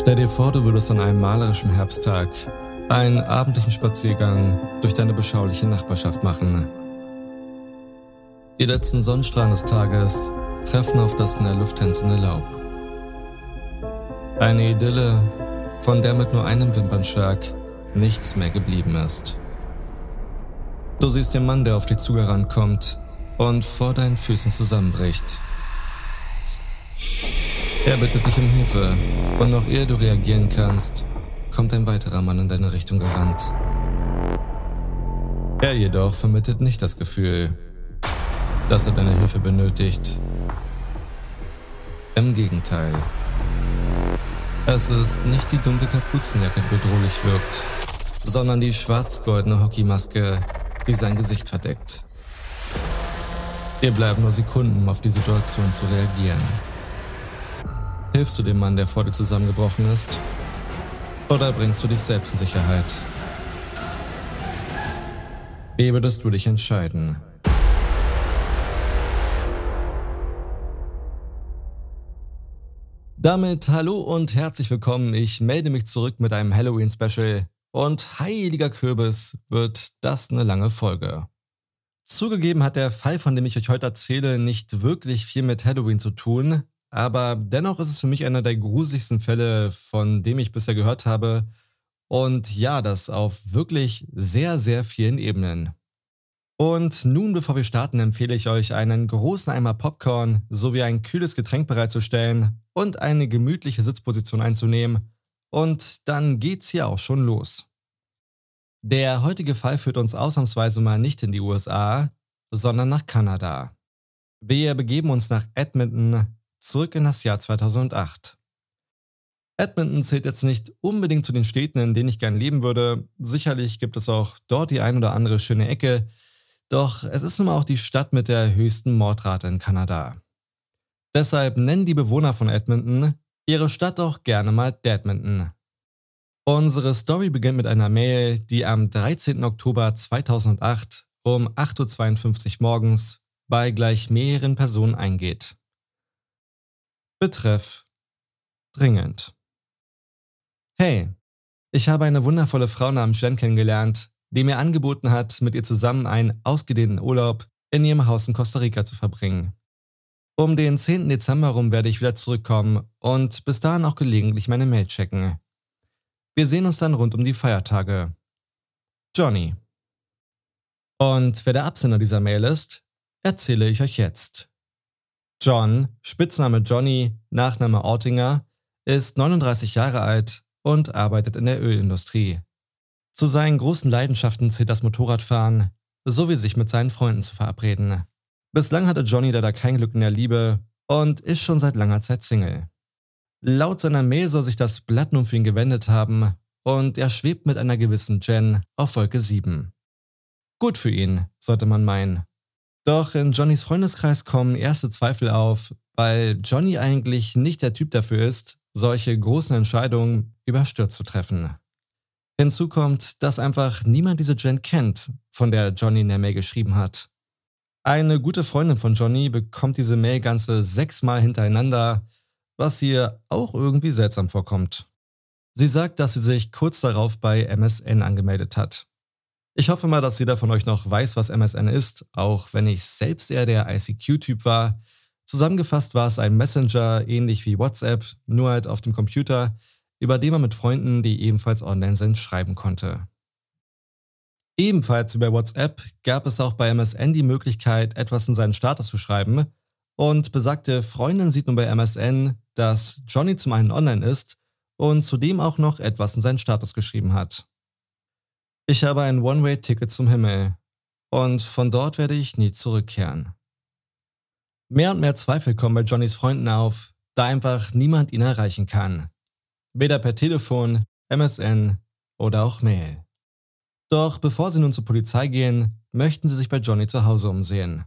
Stell dir vor, du würdest an einem malerischen Herbsttag einen abendlichen Spaziergang durch deine beschauliche Nachbarschaft machen. Die letzten Sonnenstrahlen des Tages treffen auf das in der Luft tänzende Laub. Eine Idylle, von der mit nur einem Wimpernschlag nichts mehr geblieben ist. Du siehst den Mann, der auf dich zugerannt kommt und vor deinen Füßen zusammenbricht. Er bittet dich um Hilfe und noch ehe du reagieren kannst, kommt ein weiterer Mann in deine Richtung gerannt. Er jedoch vermittelt nicht das Gefühl, dass er deine Hilfe benötigt. Im Gegenteil. Es ist nicht die dunkle Kapuzenjacke, die bedrohlich wirkt, sondern die schwarz-goldene Hockeymaske, die sein Gesicht verdeckt. Dir bleiben nur Sekunden, um auf die Situation zu reagieren. Hilfst du dem Mann, der vor dir zusammengebrochen ist? Oder bringst du dich selbst in Sicherheit? Wie würdest du dich entscheiden? Damit hallo und herzlich willkommen. Ich melde mich zurück mit einem Halloween-Special. Und heiliger Kürbis, wird das eine lange Folge. Zugegeben hat der Fall, von dem ich euch heute erzähle, nicht wirklich viel mit Halloween zu tun, aber dennoch ist es für mich einer der gruseligsten Fälle, von dem ich bisher gehört habe. Und ja, das auf wirklich sehr, sehr vielen Ebenen. Und nun, bevor wir starten, empfehle ich euch, einen großen Eimer Popcorn sowie ein kühles Getränk bereitzustellen und eine gemütliche Sitzposition einzunehmen. Und dann geht's hier auch schon los. Der heutige Fall führt uns ausnahmsweise mal nicht in die USA, sondern nach Kanada. Wir begeben uns nach Edmonton, zurück in das Jahr 2008. Edmonton zählt jetzt nicht unbedingt zu den Städten, in denen ich gern leben würde. Sicherlich gibt es auch dort die ein oder andere schöne Ecke. Doch es ist nun mal auch die Stadt mit der höchsten Mordrate in Kanada. Deshalb nennen die Bewohner von Edmonton ihre Stadt auch gerne mal Deadmonton. Unsere Story beginnt mit einer Mail, die am 13. Oktober 2008 um 8.52 Uhr morgens bei gleich mehreren Personen eingeht. Betreff dringend. Hey, ich habe eine wundervolle Frau namens Jen kennengelernt, die mir angeboten hat, mit ihr zusammen einen ausgedehnten Urlaub in ihrem Haus in Costa Rica zu verbringen. Um den 10. Dezember rum werde ich wieder zurückkommen und bis dahin auch gelegentlich meine Mail checken. Wir sehen uns dann rund um die Feiertage. Johnny. Und wer der Absender dieser Mail ist, erzähle ich euch jetzt. John, Spitzname Johnny, Nachname Ortinger, ist 39 Jahre alt und arbeitet in der Ölindustrie. Zu seinen großen Leidenschaften zählt das Motorradfahren sowie sich mit seinen Freunden zu verabreden. Bislang hatte Johnny leider kein Glück in der Liebe und ist schon seit langer Zeit Single. Laut seiner Mail soll sich das Blatt nun für ihn gewendet haben und er schwebt mit einer gewissen Jen auf Wolke 7. Gut für ihn, sollte man meinen. Doch in Johnnys Freundeskreis kommen erste Zweifel auf, weil Johnny eigentlich nicht der Typ dafür ist, solche großen Entscheidungen überstürzt zu treffen. Hinzu kommt, dass einfach niemand diese Jen kennt, von der Johnny in der Mail geschrieben hat. Eine gute Freundin von Johnny bekommt diese Mail ganze sechsmal hintereinander, was ihr auch irgendwie seltsam vorkommt. Sie sagt, dass sie sich kurz darauf bei MSN angemeldet hat. Ich hoffe mal, dass jeder von euch noch weiß, was MSN ist, auch wenn ich selbst eher der ICQ-Typ war. Zusammengefasst war es ein Messenger, ähnlich wie WhatsApp, nur halt auf dem Computer, über den man mit Freunden, die ebenfalls online sind, schreiben konnte. Ebenfalls bei WhatsApp gab es auch bei MSN die Möglichkeit, etwas in seinen Status zu schreiben. Und besagte Freundin sieht nun bei MSN, dass Johnny zum einen online ist und zudem auch noch etwas in seinen Status geschrieben hat. Ich habe ein One-Way-Ticket zum Himmel und von dort werde ich nie zurückkehren. Mehr und mehr Zweifel kommen bei Johnnys Freunden auf, da einfach niemand ihn erreichen kann. Weder per Telefon, MSN oder auch Mail. Doch bevor sie nun zur Polizei gehen, möchten sie sich bei Johnny zu Hause umsehen.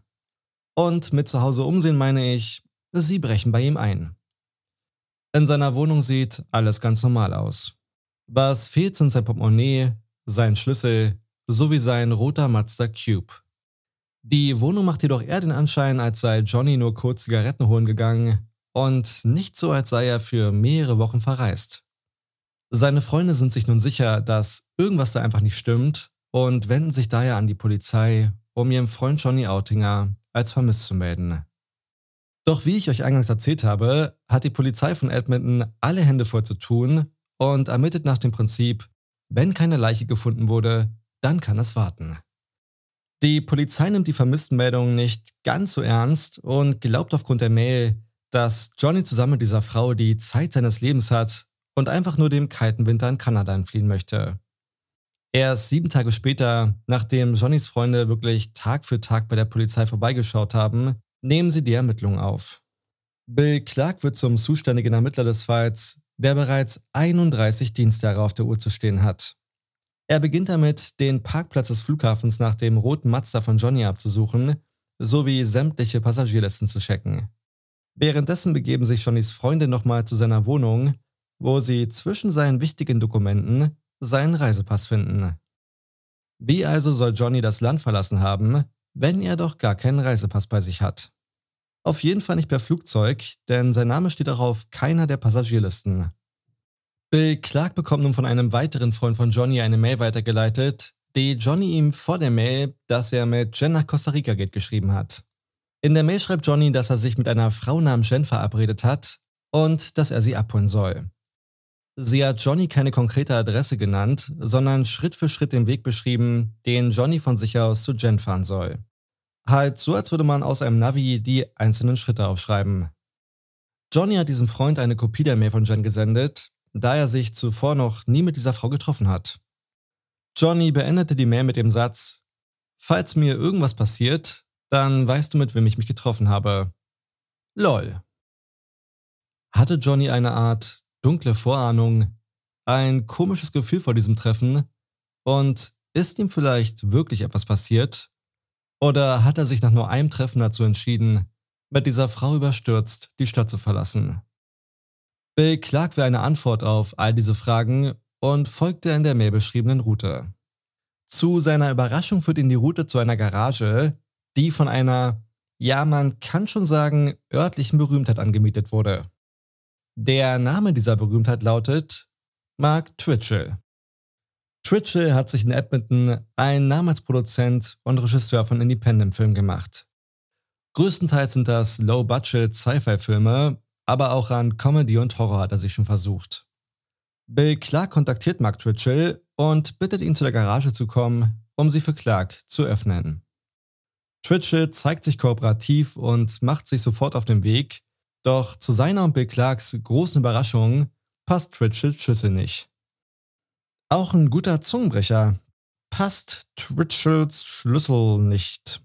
Und mit zu Hause umsehen meine ich, sie brechen bei ihm ein. In seiner Wohnung sieht alles ganz normal aus. Was fehlt sind sein Portemonnaie, sein Schlüssel sowie sein roter Mazda Cube. Die Wohnung macht jedoch eher den Anschein, als sei Johnny nur kurz Zigaretten holen gegangen und nicht so, als sei er für mehrere Wochen verreist. Seine Freunde sind sich nun sicher, dass irgendwas da einfach nicht stimmt und wenden sich daher an die Polizei, um ihren Freund Johnny Outinger als vermisst zu melden. Doch wie ich euch eingangs erzählt habe, hat die Polizei von Edmonton alle Hände voll zu tun und ermittelt nach dem Prinzip, wenn keine Leiche gefunden wurde, dann kann es warten. Die Polizei nimmt die Vermisstenmeldung nicht ganz so ernst und glaubt aufgrund der Mail, dass Johnny zusammen mit dieser Frau die Zeit seines Lebens hat und einfach nur dem kalten Winter in Kanada entfliehen möchte. Erst sieben Tage später, nachdem Johnnys Freunde wirklich Tag für Tag bei der Polizei vorbeigeschaut haben, nehmen sie die Ermittlungen auf. Bill Clark wird zum zuständigen Ermittler des Falls, der bereits 31 Dienstjahre auf der Uhr zu stehen hat. Er beginnt damit, den Parkplatz des Flughafens nach dem roten Mazda von Johnny abzusuchen, sowie sämtliche Passagierlisten zu checken. Währenddessen begeben sich Johnnys Freunde nochmal zu seiner Wohnung, wo sie zwischen seinen wichtigen Dokumenten seinen Reisepass finden. Wie also soll Johnny das Land verlassen haben, wenn er doch gar keinen Reisepass bei sich hat? Auf jeden Fall nicht per Flugzeug, denn sein Name steht auch auf keiner der Passagierlisten. Bill Clark bekommt nun von einem weiteren Freund von Johnny eine Mail weitergeleitet, die Johnny ihm vor der Mail, dass er mit Jen nach Costa Rica geht, geschrieben hat. In der Mail schreibt Johnny, dass er sich mit einer Frau namens Jen verabredet hat und dass er sie abholen soll. Sie hat Johnny keine konkrete Adresse genannt, sondern Schritt für Schritt den Weg beschrieben, den Johnny von sich aus zu Jen fahren soll. Halt so, als würde man aus einem Navi die einzelnen Schritte aufschreiben. Johnny hat diesem Freund eine Kopie der Mail von Jen gesendet, da er sich zuvor noch nie mit dieser Frau getroffen hat. Johnny beendete die Mail mit dem Satz, Falls mir irgendwas passiert, dann weißt du, mit wem ich mich getroffen habe. LOL. Hatte Johnny eine Art dunkle Vorahnung, ein komisches Gefühl vor diesem Treffen und ist ihm vielleicht wirklich etwas passiert? Oder hat er sich nach nur einem Treffen dazu entschieden, mit dieser Frau überstürzt die Stadt zu verlassen? Bill Clark will eine Antwort auf all diese Fragen und folgte in der Mail beschriebenen Route. Zu seiner Überraschung führt ihn die Route zu einer Garage, die von einer, ja man kann schon sagen, örtlichen Berühmtheit angemietet wurde. Der Name dieser Berühmtheit lautet Mark Twitchell. Twitchell hat sich in Edmonton einen Namen als Produzent und Regisseur von Independent-Filmen gemacht. Größtenteils sind das Low-Budget Sci-Fi-Filme, aber auch an Comedy und Horror hat er sich schon versucht. Bill Clark kontaktiert Mark Twitchell und bittet ihn zu der Garage zu kommen, um sie für Clark zu öffnen. Twitchell zeigt sich kooperativ und macht sich sofort auf den Weg, doch zu seiner und Bill Clarks großen Überraschung passt Twitchells Schlüssel nicht. Auch ein guter Zungenbrecher. Passt Twitchells Schlüssel nicht.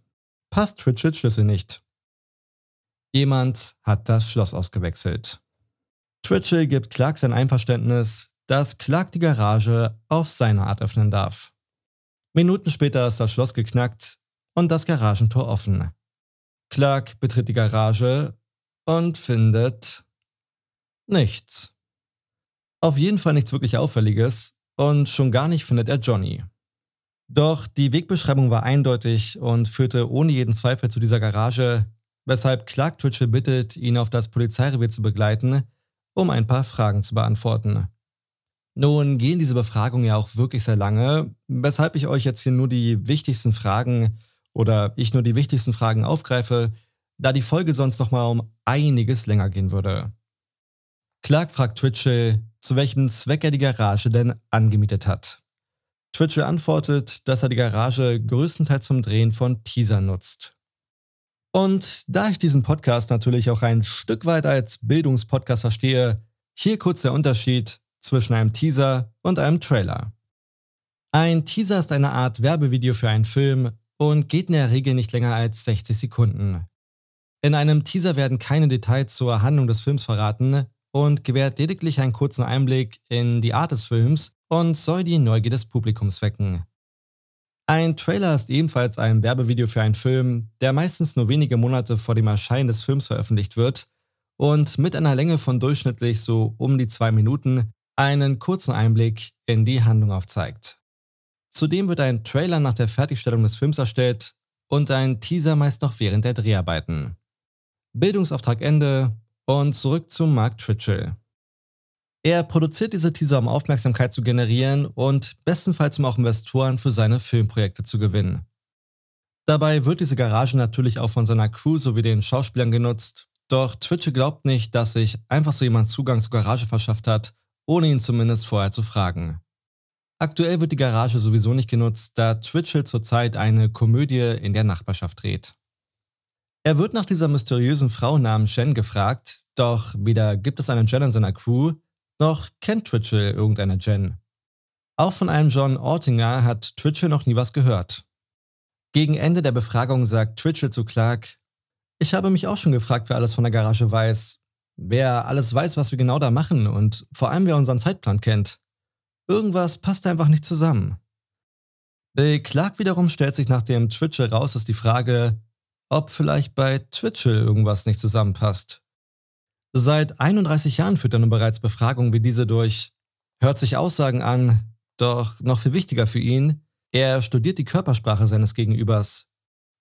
Passt Twitchells Schlüssel nicht. Jemand hat das Schloss ausgewechselt. Twitchell gibt Clark sein Einverständnis, dass Clark die Garage auf seine Art öffnen darf. Minuten später ist das Schloss geknackt und das Garagentor offen. Clark betritt die Garage und findet nichts. Auf jeden Fall nichts wirklich Auffälliges und schon gar nicht findet er Johnny. Doch die Wegbeschreibung war eindeutig und führte ohne jeden Zweifel zu dieser Garage, weshalb Clark Twitchell bittet, ihn auf das Polizeirevier zu begleiten, um ein paar Fragen zu beantworten. Nun gehen diese Befragungen ja auch wirklich sehr lange, weshalb ich euch jetzt hier nur die wichtigsten Fragen oder ich nur die wichtigsten Fragen aufgreife, da die Folge sonst nochmal um einiges länger gehen würde. Clark fragt Twitchell, zu welchem Zweck er die Garage denn angemietet hat. Twitchell antwortet, dass er die Garage größtenteils zum Drehen von Teaser nutzt. Und da ich diesen Podcast natürlich auch ein Stück weit als Bildungspodcast verstehe, hier kurz der Unterschied zwischen einem Teaser und einem Trailer. Ein Teaser ist eine Art Werbevideo für einen Film und geht in der Regel nicht länger als 60 Sekunden. In einem Teaser werden keine Details zur Handlung des Films verraten und gewährt lediglich einen kurzen Einblick in die Art des Films und soll die Neugier des Publikums wecken. Ein Trailer ist ebenfalls ein Werbevideo für einen Film, der meistens nur wenige Monate vor dem Erscheinen des Films veröffentlicht wird und mit einer Länge von durchschnittlich so um die zwei Minuten einen kurzen Einblick in die Handlung aufzeigt. Zudem wird ein Trailer nach der Fertigstellung des Films erstellt und ein Teaser meist noch während der Dreharbeiten. Bildungsauftrag Ende und zurück zu Mark Twitchell. Er produziert diese Teaser, um Aufmerksamkeit zu generieren und bestenfalls um auch Investoren für seine Filmprojekte zu gewinnen. Dabei wird diese Garage natürlich auch von seiner Crew sowie den Schauspielern genutzt, doch Twitch glaubt nicht, dass sich einfach so jemand Zugang zur Garage verschafft hat, ohne ihn zumindest vorher zu fragen. Aktuell wird die Garage sowieso nicht genutzt, da Twitchell zurzeit eine Komödie in der Nachbarschaft dreht. Er wird nach dieser mysteriösen Frau namens Jen gefragt, doch weder gibt es eine Jen in seiner Crew, noch kennt Twitchell irgendeine Jen. Auch von einem John Ortinger hat Twitchell noch nie was gehört. Gegen Ende der Befragung sagt Twitchell zu Clark, ich habe mich auch schon gefragt, wer alles von der Garage weiß, wer alles weiß, was wir genau da machen und vor allem wer unseren Zeitplan kennt. Irgendwas passt einfach nicht zusammen. Bei Clark wiederum stellt sich nach dem Twitchell raus, ist die Frage, ob vielleicht bei Twitchell irgendwas nicht zusammenpasst. Seit 31 Jahren führt er nun bereits Befragungen wie diese durch, hört sich Aussagen an, doch noch viel wichtiger für ihn, er studiert die Körpersprache seines Gegenübers.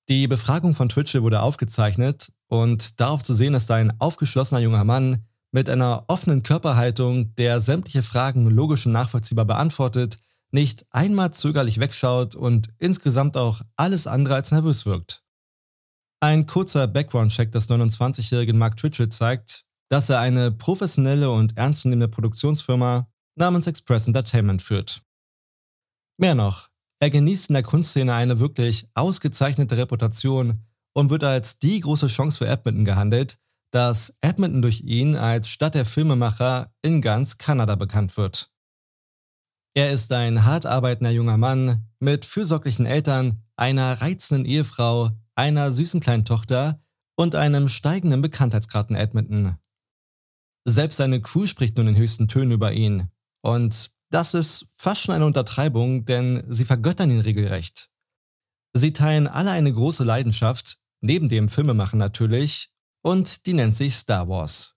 Die Befragung von Twitchell wurde aufgezeichnet und darauf zu sehen ist ein aufgeschlossener junger Mann mit einer offenen Körperhaltung, der sämtliche Fragen logisch und nachvollziehbar beantwortet, nicht einmal zögerlich wegschaut und insgesamt auch alles andere als nervös wirkt. Ein kurzer Background-Check des 29-jährigen Mark Twitchell zeigt, dass er eine professionelle und ernstzunehmende Produktionsfirma namens Express Entertainment führt. Mehr noch, er genießt in der Kunstszene eine wirklich ausgezeichnete Reputation und wird als die große Chance für Edmonton gehandelt, dass Edmonton durch ihn als Stadt der Filmemacher in ganz Kanada bekannt wird. Er ist ein hart arbeitender junger Mann mit fürsorglichen Eltern, einer reizenden Ehefrau, einer süßen kleinen Tochter und einem steigenden Bekanntheitsgrad in Edmonton. Selbst seine Crew spricht nun in höchsten Tönen über ihn. Und das ist fast schon eine Untertreibung, denn sie vergöttern ihn regelrecht. Sie teilen alle eine große Leidenschaft, neben dem Filmemachen natürlich, und die nennt sich Star Wars.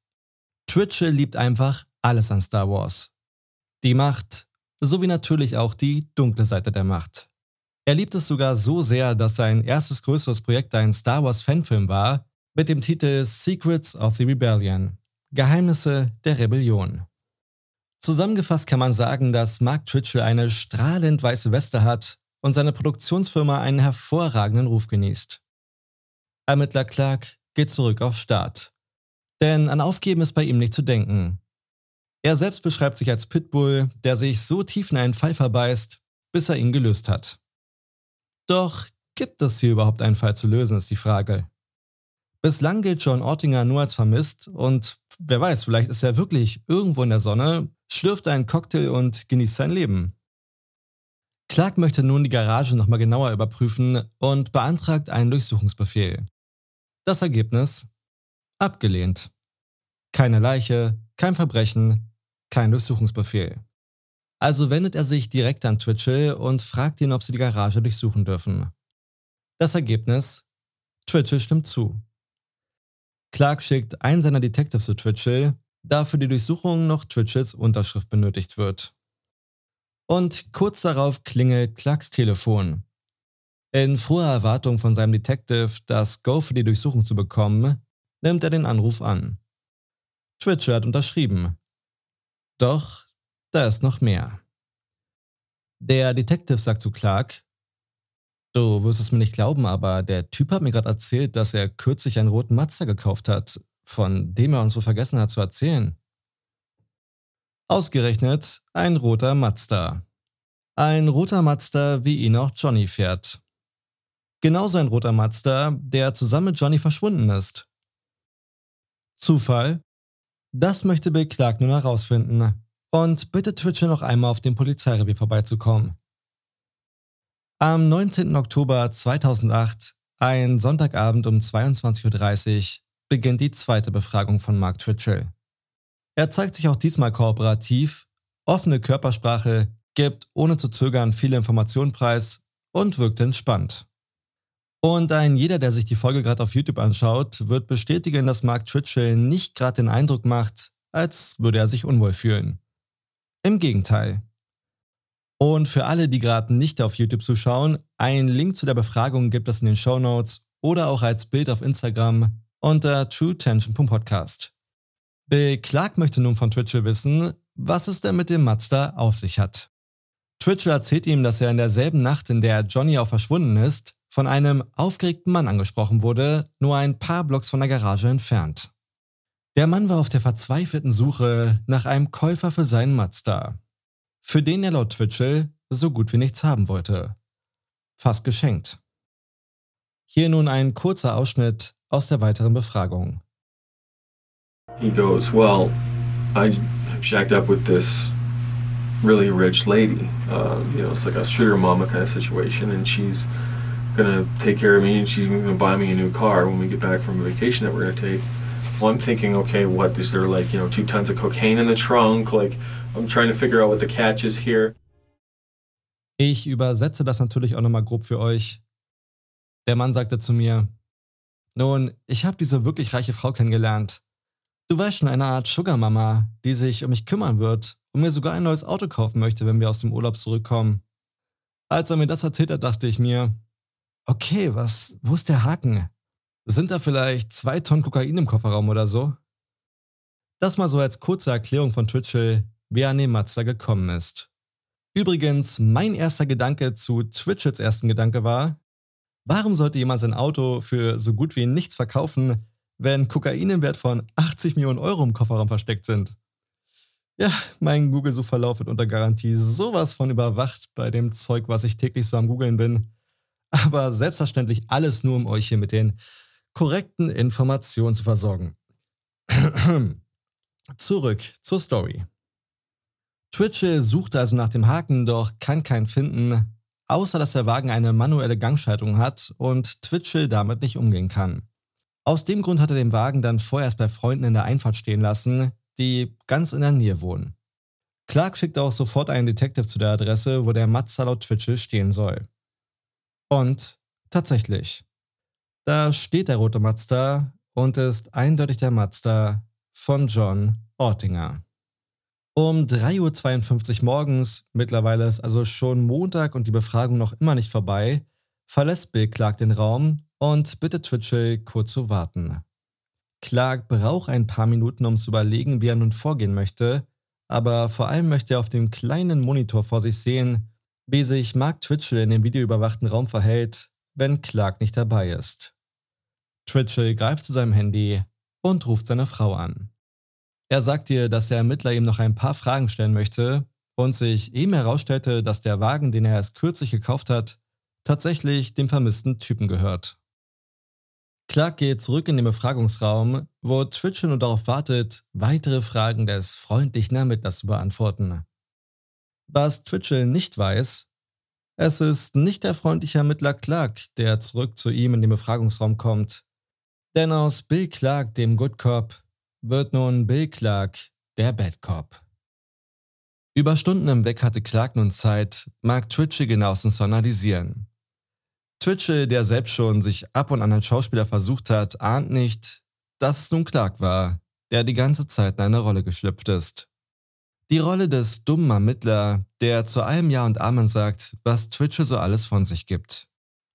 Twitchell liebt einfach alles an Star Wars. Die Macht, sowie natürlich auch die dunkle Seite der Macht. Er liebt es sogar so sehr, dass sein erstes größeres Projekt ein Star Wars Fanfilm war, mit dem Titel Secrets of the Rebellion, Geheimnisse der Rebellion. Zusammengefasst kann man sagen, dass Mark Twitchell eine strahlend weiße Weste hat und seine Produktionsfirma einen hervorragenden Ruf genießt. Ermittler Clark geht zurück auf Start. Denn an Aufgeben ist bei ihm nicht zu denken. Er selbst beschreibt sich als Pitbull, der sich so tief in einen Fall verbeißt, bis er ihn gelöst hat. Doch gibt es hier überhaupt einen Fall zu lösen, ist die Frage. Bislang gilt John Ortinger nur als vermisst und wer weiß, vielleicht ist er wirklich irgendwo in der Sonne, schlürft einen Cocktail und genießt sein Leben. Clark möchte nun die Garage nochmal genauer überprüfen und beantragt einen Durchsuchungsbefehl. Das Ergebnis? Abgelehnt. Keine Leiche, kein Verbrechen, kein Durchsuchungsbefehl. Also wendet er sich direkt an Twitchell und fragt ihn, ob sie die Garage durchsuchen dürfen. Das Ergebnis? Twitchell stimmt zu. Clark schickt einen seiner Detectives zu Twitchell, da für die Durchsuchung noch Twitchells Unterschrift benötigt wird. Und kurz darauf klingelt Clarks Telefon. In froher Erwartung von seinem Detective, das Go für die Durchsuchung zu bekommen, nimmt er den Anruf an. Twitchell hat unterschrieben. Doch da ist noch mehr. Der Detective sagt zu Clark, Du wirst es mir nicht glauben, aber der Typ hat mir gerade erzählt, dass er kürzlich einen roten Mazda gekauft hat, von dem er uns wohl vergessen hat zu erzählen. Ausgerechnet ein roter Mazda. Ein roter Mazda, wie ihn auch Johnny fährt. Genauso ein roter Mazda, der zusammen mit Johnny verschwunden ist. Zufall? Das möchte Bill Clark nun herausfinden und bittet Twitcher noch einmal auf dem Polizeirevier vorbeizukommen. Am 19. Oktober 2008, ein Sonntagabend um 22.30 Uhr, beginnt die zweite Befragung von Mark Twitchell. Er zeigt sich auch diesmal kooperativ, offene Körpersprache, gibt ohne zu zögern viele Informationen preis und wirkt entspannt. Und ein jeder, der sich die Folge gerade auf YouTube anschaut, wird bestätigen, dass Mark Twitchell nicht gerade den Eindruck macht, als würde er sich unwohl fühlen. Im Gegenteil. Und für alle, die gerade nicht auf YouTube zuschauen, einen Link zu der Befragung gibt es in den Show Notes oder auch als Bild auf Instagram unter TrueTension.podcast. Bill Clark möchte nun von Twitcher wissen, was es denn mit dem Mazda auf sich hat. Twitchell erzählt ihm, dass er in derselben Nacht, in der Johnny auch verschwunden ist, von einem aufgeregten Mann angesprochen wurde, nur ein paar Blocks von der Garage entfernt. Der Mann war auf der verzweifelten Suche nach einem Käufer für seinen Mazda, für den er laut Twitchell so gut wie nichts haben wollte. Fast geschenkt. Hier nun ein kurzer Ausschnitt aus der weiteren Befragung. He goes, well, I shacked up with this really rich lady. Uh, you know, it's like a sugar mama kind of situation, and she's gonna take care of me, and she's gonna buy me a new car when we get back from vacation that we're gonna take. Well, I'm thinking, okay, what is there like, you know, two tons of cocaine in the trunk? Like, I'm trying to figure out what the catch is here. Ich übersetze das natürlich auch nochmal grob für euch. Der Mann sagte zu mir, nun, ich habe diese wirklich reiche Frau kennengelernt. Du weißt schon, eine Art Sugar-Mama, die sich um mich kümmern wird und mir sogar ein neues Auto kaufen möchte, wenn wir aus dem Urlaub zurückkommen. Als er mir das erzählt hat, dachte ich mir, okay, was, wo ist der Haken? Sind da vielleicht zwei Tonnen Kokain im Kofferraum oder so? Das mal so als kurze Erklärung von Twitchell, wie er an den Mazda gekommen ist. Übrigens, mein erster Gedanke zu Twitchells ersten Gedanke war, warum sollte jemand sein Auto für so gut wie nichts verkaufen, wenn Kokain im Wert von 80 Millionen Euro im Kofferraum versteckt sind. Ja, mein Google-Suchverlauf wird unter Garantie sowas von überwacht bei dem Zeug, was ich täglich so am Googeln bin. Aber selbstverständlich alles nur, um euch hier mit den korrekten Informationen zu versorgen. Zurück zur Story. Twitchell suchte also nach dem Haken, doch kann keinen finden, außer dass der Wagen eine manuelle Gangschaltung hat und Twitchell damit nicht umgehen kann. Aus dem Grund hat er den Wagen dann vorerst bei Freunden in der Einfahrt stehen lassen, die ganz in der Nähe wohnen. Clark schickt auch sofort einen Detective zu der Adresse, wo der Mazda laut Twitchell stehen soll. Und tatsächlich, da steht der rote Mazda und ist eindeutig der Mazda von John Ortinger. Um 3.52 Uhr morgens, mittlerweile ist also schon Montag und die Befragung noch immer nicht vorbei, verlässt Bill Clark den Raum und bittet Twitchell kurz zu warten. Clark braucht ein paar Minuten, um zu überlegen, wie er nun vorgehen möchte, aber vor allem möchte er auf dem kleinen Monitor vor sich sehen, wie sich Mark Twitchell in dem videoüberwachten Raum verhält, wenn Clark nicht dabei ist. Twitchell greift zu seinem Handy und ruft seine Frau an. Er sagt ihr, dass der Ermittler ihm noch ein paar Fragen stellen möchte und sich eben herausstellte, dass der Wagen, den er erst kürzlich gekauft hat, tatsächlich dem vermissten Typen gehört. Clark geht zurück in den Befragungsraum, wo Twitchell nur darauf wartet, weitere Fragen des freundlichen Ermittlers zu beantworten. Was Twitchell nicht weiß, es ist nicht der freundliche Ermittler Clark, der zurück zu ihm in den Befragungsraum kommt. Denn aus Bill Clark, dem Good Cop, wird nun Bill Clark, der Bad Cop. Über Stunden hinweg hatte Clark nun Zeit, Mark Twitchell genauestens zu analysieren. Twitchell, der selbst schon sich ab und an als Schauspieler versucht hat, ahnt nicht, dass es nun Clark war, der die ganze Zeit in eine Rolle geschlüpft ist. Die Rolle des dummen Ermittler, der zu allem Ja und Amen sagt, was Twitchell so alles von sich gibt.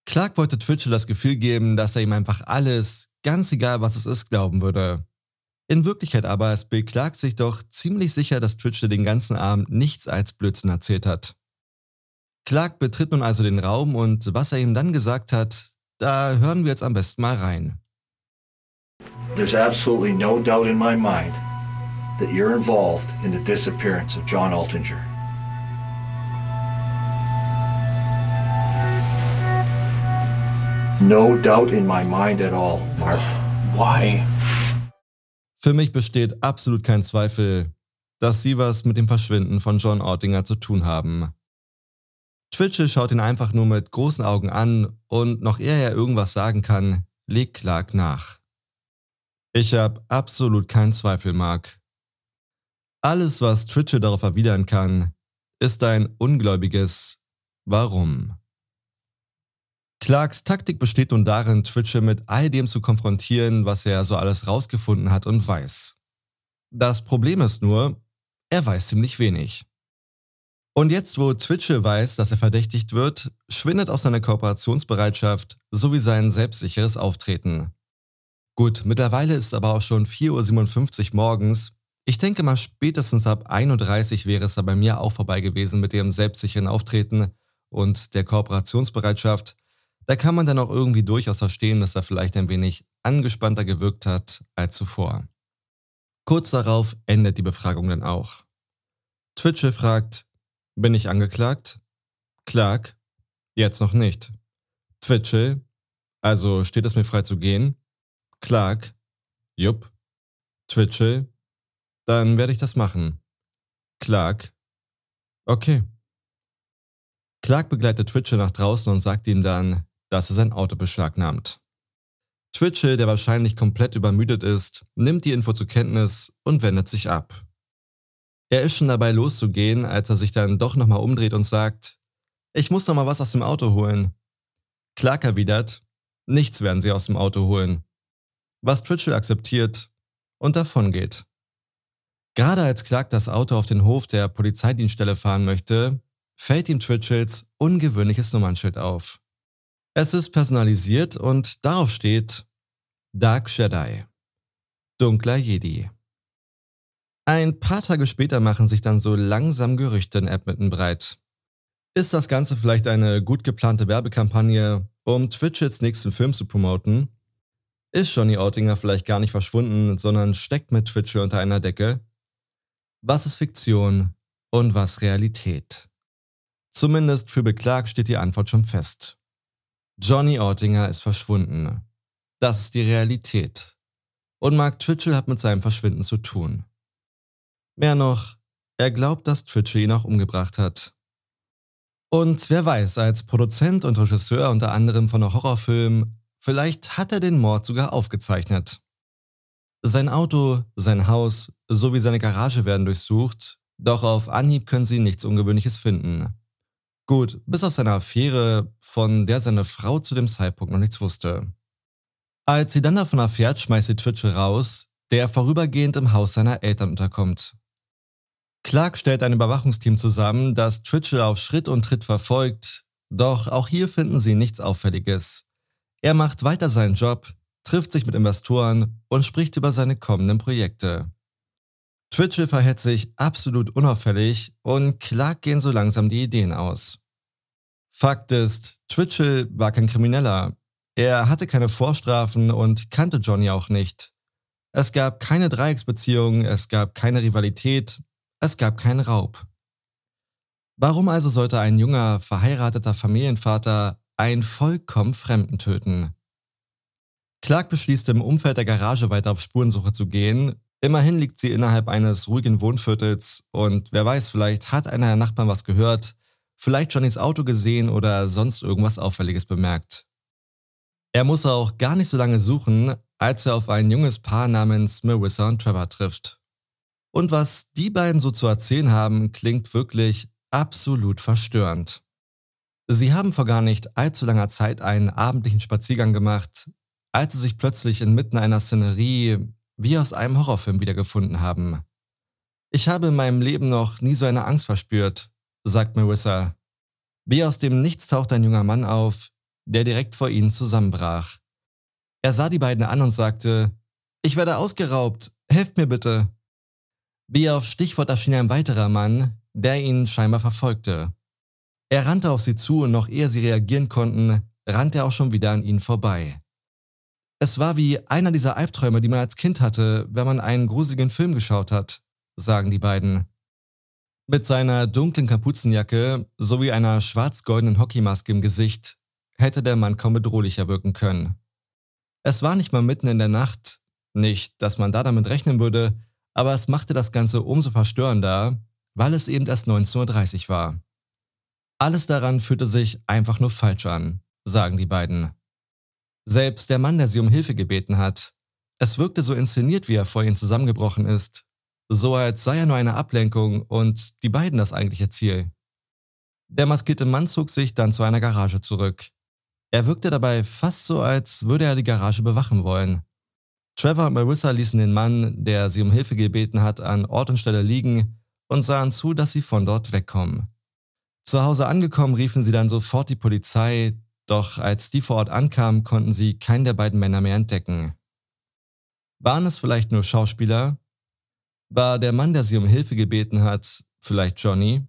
Clark wollte Twitchell das Gefühl geben, dass er ihm einfach alles, ganz egal was es ist, glauben würde. In Wirklichkeit aber Bill Clark sich doch ziemlich sicher, dass Twitchell den ganzen Abend nichts als Blödsinn erzählt hat. Clark betritt nun also den Raum und was er ihm dann gesagt hat, da hören wir jetzt am besten mal rein. There's absolutely no doubt in my mind that you're involved in the disappearance of John Altinger. No doubt in my mind at all, Mark. Why? Für mich besteht absolut kein Zweifel, dass Sie was mit dem Verschwinden von John Ortinger zu tun haben. Twitchell schaut ihn einfach nur mit großen Augen an und noch ehe er irgendwas sagen kann, legt Clark nach. Ich habe absolut keinen Zweifel, Mark. Alles, was Twitchell darauf erwidern kann, ist ein ungläubiges Warum. Clarks Taktik besteht nun darin, Twitchell mit all dem zu konfrontieren, was er so alles rausgefunden hat und weiß. Das Problem ist nur, er weiß ziemlich wenig. Und jetzt, wo Twitchell weiß, dass er verdächtigt wird, schwindet auch seine Kooperationsbereitschaft sowie sein selbstsicheres Auftreten. Gut, mittlerweile ist aber auch schon 4.57 Uhr morgens Ich denke mal, spätestens ab 31 wäre es da bei mir auch vorbei gewesen mit dem selbstsicheren Auftreten und der Kooperationsbereitschaft. Da kann man dann auch irgendwie durchaus verstehen, dass er vielleicht ein wenig angespannter gewirkt hat als zuvor. Kurz darauf endet die Befragung dann auch. Twitchell fragt, bin ich angeklagt? Clark, jetzt noch nicht. Twitchell, also steht es mir frei zu gehen? Clark, jupp. Twitchell, dann werde ich das machen. Clark, okay. Clark begleitet Twitchell nach draußen und sagt ihm dann, dass er sein Auto beschlagnahmt. Twitchell, der wahrscheinlich komplett übermüdet ist, nimmt die Info zur Kenntnis und wendet sich ab. Er ist schon dabei loszugehen, als er sich dann doch nochmal umdreht und sagt, ich muss noch mal was aus dem Auto holen. Clark erwidert, nichts werden sie aus dem Auto holen. Was Twitchell akzeptiert und davon geht. Gerade als Clark das Auto auf den Hof der Polizeidienststelle fahren möchte, fällt ihm Twitchells ungewöhnliches Nummernschild auf. Es ist personalisiert und darauf steht Dark Jedi. Dunkler Jedi. Ein paar Tage später machen sich dann so langsam Gerüchte in Edmonton breit. Ist das Ganze vielleicht eine gut geplante Werbekampagne, um Twitchels nächsten Film zu promoten? Ist Johnny Oettinger vielleicht gar nicht verschwunden, sondern steckt mit Twitchell unter einer Decke? Was ist Fiktion und was Realität? Zumindest für Beklagt steht die Antwort schon fest. Johnny Ortinger ist verschwunden. Das ist die Realität. Und Mark Twitchell hat mit seinem Verschwinden zu tun. Mehr noch, er glaubt, dass Twitchell ihn auch umgebracht hat. Und wer weiß, als Produzent und Regisseur unter anderem von Horrorfilmen, vielleicht hat er den Mord sogar aufgezeichnet. Sein Auto, sein Haus sowie seine Garage werden durchsucht, doch auf Anhieb können sie nichts Ungewöhnliches finden. Gut, bis auf seine Affäre, von der seine Frau zu dem Zeitpunkt noch nichts wusste. Als sie dann davon erfährt, schmeißt sie Twitchell raus, der vorübergehend im Haus seiner Eltern unterkommt. Clark stellt ein Überwachungsteam zusammen, das Twitchell auf Schritt und Tritt verfolgt, doch auch hier finden sie nichts Auffälliges. Er macht weiter seinen Job, trifft sich mit Investoren und spricht über seine kommenden Projekte. Twitchell verhält sich absolut unauffällig und Clark gehen so langsam die Ideen aus. Fakt ist, Twitchell war kein Krimineller. Er hatte keine Vorstrafen und kannte Johnny auch nicht. Es gab keine Dreiecksbeziehung, es gab keine Rivalität, es gab keinen Raub. Warum also sollte ein junger, verheirateter Familienvater einen vollkommen Fremden töten? Clark beschließt im Umfeld der Garage weiter auf Spurensuche zu gehen Immerhin liegt sie innerhalb eines ruhigen Wohnviertels und wer weiß, vielleicht hat einer der Nachbarn was gehört, vielleicht Johnnys Auto gesehen oder sonst irgendwas Auffälliges bemerkt. Er muss auch gar nicht so lange suchen, als er auf ein junges Paar namens Marissa und Trevor trifft. Und was die beiden so zu erzählen haben, klingt wirklich absolut verstörend. Sie haben vor gar nicht allzu langer Zeit einen abendlichen Spaziergang gemacht, als sie sich plötzlich inmitten einer Szenerie wie aus einem Horrorfilm wiedergefunden haben. Ich habe in meinem Leben noch nie so eine Angst verspürt, sagt Marissa. Wie aus dem Nichts taucht ein junger Mann auf, der direkt vor ihnen zusammenbrach. Er sah die beiden an und sagte, ich werde ausgeraubt, helft mir bitte. Wie auf Stichwort erschien ein weiterer Mann, der ihn scheinbar verfolgte. Er rannte auf sie zu und noch ehe sie reagieren konnten, rannte er auch schon wieder an ihnen vorbei. Es war wie einer dieser Albträume, die man als Kind hatte, wenn man einen gruseligen Film geschaut hat, sagen die beiden. Mit seiner dunklen Kapuzenjacke sowie einer schwarz-goldenen Hockeymaske im Gesicht hätte der Mann kaum bedrohlicher wirken können. Es war nicht mal mitten in der Nacht, nicht, dass man da damit rechnen würde, aber es machte das Ganze umso verstörender, weil es eben erst 19.30 Uhr war. Alles daran fühlte sich einfach nur falsch an, sagen die beiden. Selbst der Mann, der sie um Hilfe gebeten hat, es wirkte so inszeniert, wie er vor ihnen zusammengebrochen ist, so als sei er nur eine Ablenkung und die beiden das eigentliche Ziel. Der maskierte Mann zog sich dann zu einer Garage zurück. Er wirkte dabei fast so, als würde er die Garage bewachen wollen. Trevor und Marissa ließen den Mann, der sie um Hilfe gebeten hat, an Ort und Stelle liegen und sahen zu, dass sie von dort wegkommen. Zu Hause angekommen, riefen sie dann sofort die Polizei, doch als die vor Ort ankamen, konnten sie keinen der beiden Männer mehr entdecken. Waren es vielleicht nur Schauspieler? War der Mann, der sie um Hilfe gebeten hat, vielleicht Johnny?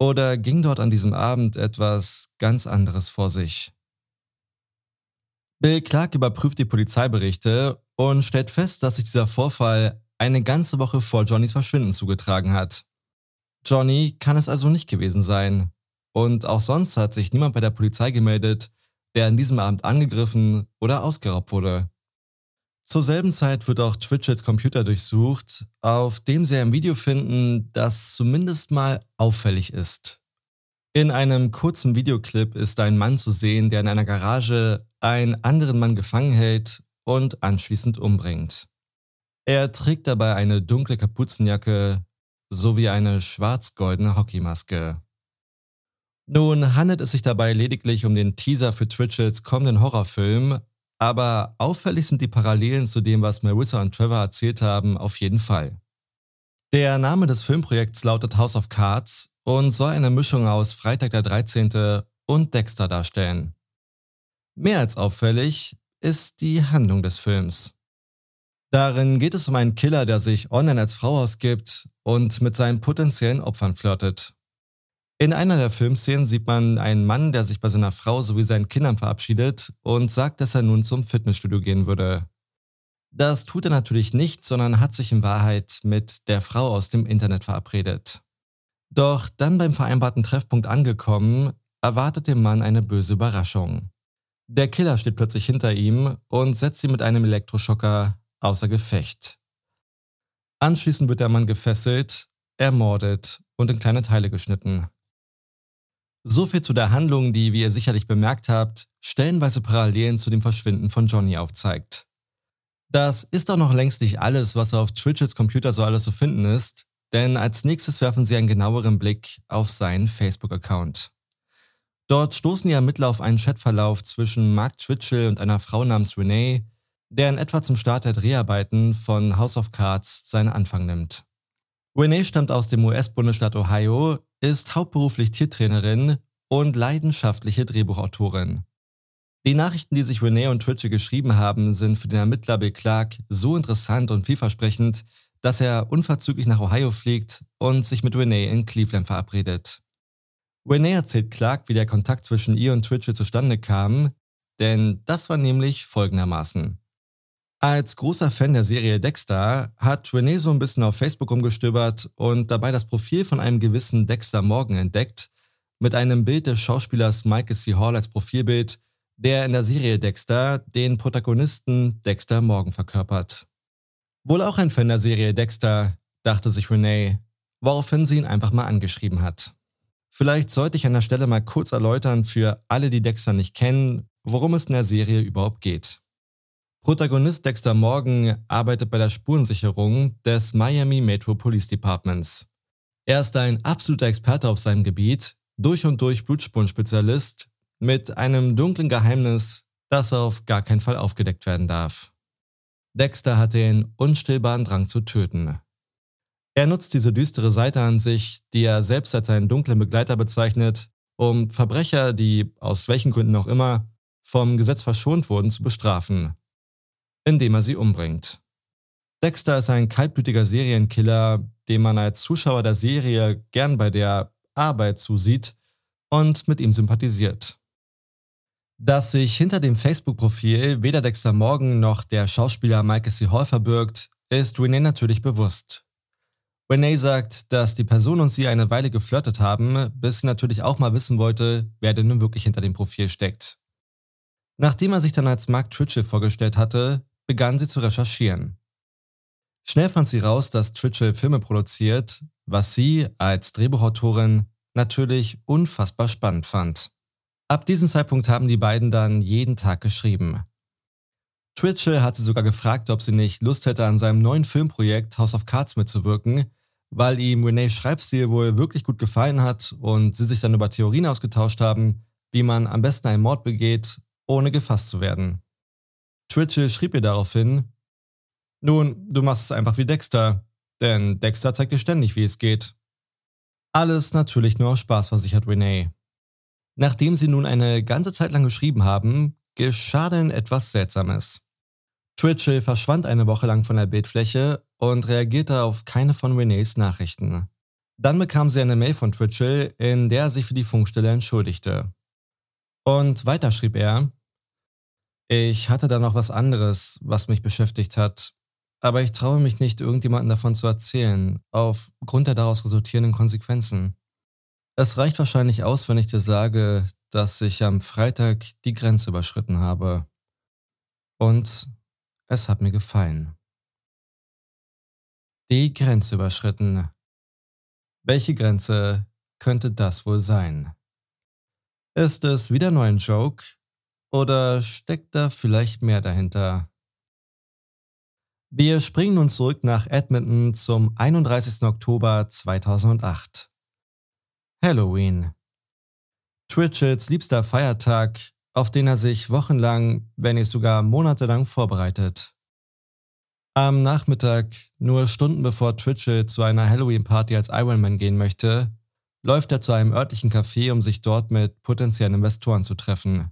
Oder ging dort an diesem Abend etwas ganz anderes vor sich? Bill Clark überprüft die Polizeiberichte und stellt fest, dass sich dieser Vorfall eine ganze Woche vor Johnnys Verschwinden zugetragen hat. Johnny kann es also nicht gewesen sein. Und auch sonst hat sich niemand bei der Polizei gemeldet, der an diesem Abend angegriffen oder ausgeraubt wurde. Zur selben Zeit wird auch Twitchels Computer durchsucht, auf dem sie ein Video finden, das zumindest mal auffällig ist. In einem kurzen Videoclip ist ein Mann zu sehen, der in einer Garage einen anderen Mann gefangen hält und anschließend umbringt. Er trägt dabei eine dunkle Kapuzenjacke sowie eine schwarz-goldene Hockeymaske. Nun handelt es sich dabei lediglich um den Teaser für Twitchels kommenden Horrorfilm, aber auffällig sind die Parallelen zu dem, was Marissa und Trevor erzählt haben, auf jeden Fall. Der Name des Filmprojekts lautet House of Cards und soll eine Mischung aus Freitag der 13. und Dexter darstellen. Mehr als auffällig ist die Handlung des Films. Darin geht es um einen Killer, der sich online als Frau ausgibt und mit seinen potenziellen Opfern flirtet. In einer der Filmszenen sieht man einen Mann, der sich bei seiner Frau sowie seinen Kindern verabschiedet und sagt, dass er nun zum Fitnessstudio gehen würde. Das tut er natürlich nicht, sondern hat sich in Wahrheit mit der Frau aus dem Internet verabredet. Doch dann beim vereinbarten Treffpunkt angekommen, erwartet dem Mann eine böse Überraschung. Der Killer steht plötzlich hinter ihm und setzt ihn mit einem Elektroschocker außer Gefecht. Anschließend wird der Mann gefesselt, ermordet und in kleine Teile geschnitten. So viel zu der Handlung, die, wie ihr sicherlich bemerkt habt, stellenweise Parallelen zu dem Verschwinden von Johnny aufzeigt. Das ist auch noch längst nicht alles, was auf Twitches Computer so alles zu finden ist, denn als nächstes werfen sie einen genaueren Blick auf seinen Facebook-Account. Dort stoßen die Ermittler auf einen Chatverlauf zwischen Mark Twitchell und einer Frau namens Renee, der in etwa zum Start der Dreharbeiten von House of Cards seinen Anfang nimmt. Renee stammt aus dem US-Bundesstaat Ohio, ist hauptberuflich Tiertrainerin und leidenschaftliche Drehbuchautorin. Die Nachrichten, die sich Renee und Twitchell geschrieben haben, sind für den Ermittler Bill Clark so interessant und vielversprechend, dass er unverzüglich nach Ohio fliegt und sich mit Renee in Cleveland verabredet. Renee erzählt Clark, wie der Kontakt zwischen ihr und Twitchell zustande kam, denn das war nämlich folgendermaßen. Als großer Fan der Serie Dexter hat Renee so ein bisschen auf Facebook umgestöbert und dabei das Profil von einem gewissen Dexter Morgan entdeckt, mit einem Bild des Schauspielers Michael C. Hall als Profilbild, der in der Serie Dexter den Protagonisten Dexter Morgan verkörpert. Wohl auch ein Fan der Serie Dexter, dachte sich Renee, woraufhin sie ihn einfach mal angeschrieben hat. Vielleicht sollte ich an der Stelle mal kurz erläutern für alle, die Dexter nicht kennen, worum es in der Serie überhaupt geht. Protagonist Dexter Morgan arbeitet bei der Spurensicherung des Miami Metro Police Departments. Er ist ein absoluter Experte auf seinem Gebiet, durch und durch Blutspurenspezialist mit einem dunklen Geheimnis, das auf gar keinen Fall aufgedeckt werden darf. Dexter hat den unstillbaren Drang zu töten. Er nutzt diese düstere Seite an sich, die er selbst als seinen dunklen Begleiter bezeichnet, um Verbrecher, die aus welchen Gründen auch immer vom Gesetz verschont wurden, zu bestrafen indem er sie umbringt. Dexter ist ein kaltblütiger Serienkiller, dem man als Zuschauer der Serie gern bei der Arbeit zusieht und mit ihm sympathisiert. Dass sich hinter dem Facebook-Profil weder Dexter Morgan noch der Schauspieler Michael C. Hall verbirgt, ist Renee natürlich bewusst. Renee sagt, dass die Person und sie eine Weile geflirtet haben, bis sie natürlich auch mal wissen wollte, wer denn nun wirklich hinter dem Profil steckt. Nachdem er sich dann als Mark Twitchell vorgestellt hatte, begann sie zu recherchieren. Schnell fand sie raus, dass Twitchell Filme produziert, was sie als Drehbuchautorin natürlich unfassbar spannend fand. Ab diesem Zeitpunkt haben die beiden dann jeden Tag geschrieben. Twitchell hat sie sogar gefragt, ob sie nicht Lust hätte, an seinem neuen Filmprojekt House of Cards mitzuwirken, weil ihm Renees Schreibstil wohl wirklich gut gefallen hat und sie sich dann über Theorien ausgetauscht haben, wie man am besten einen Mord begeht, ohne gefasst zu werden. Twitchell schrieb ihr daraufhin, nun, du machst es einfach wie Dexter, denn Dexter zeigt dir ständig, wie es geht. Alles natürlich nur aus Spaß, versichert Renee. Nachdem sie nun eine ganze Zeit lang geschrieben haben, geschah denn etwas Seltsames. Twitchell verschwand eine Woche lang von der Bildfläche und reagierte auf keine von Renees Nachrichten. Dann bekam sie eine Mail von Twitchell, in der er sich für die Funkstelle entschuldigte. Und weiter schrieb er, ich hatte da noch was anderes, was mich beschäftigt hat, aber ich traue mich nicht, irgendjemandem davon zu erzählen, aufgrund der daraus resultierenden Konsequenzen. Es reicht wahrscheinlich aus, wenn ich dir sage, dass ich am Freitag die Grenze überschritten habe. Und es hat mir gefallen. Die Grenze überschritten. Welche Grenze könnte das wohl sein? Ist es wieder nur ein Joke? Oder steckt da vielleicht mehr dahinter? Wir springen nun zurück nach Edmonton zum 31. Oktober 2008. Halloween. Twitchells liebster Feiertag, auf den er sich wochenlang, wenn nicht sogar monatelang vorbereitet. Am Nachmittag, nur Stunden bevor Twitchell zu einer Halloween-Party als Ironman gehen möchte, läuft er zu einem örtlichen Café, um sich dort mit potenziellen Investoren zu treffen.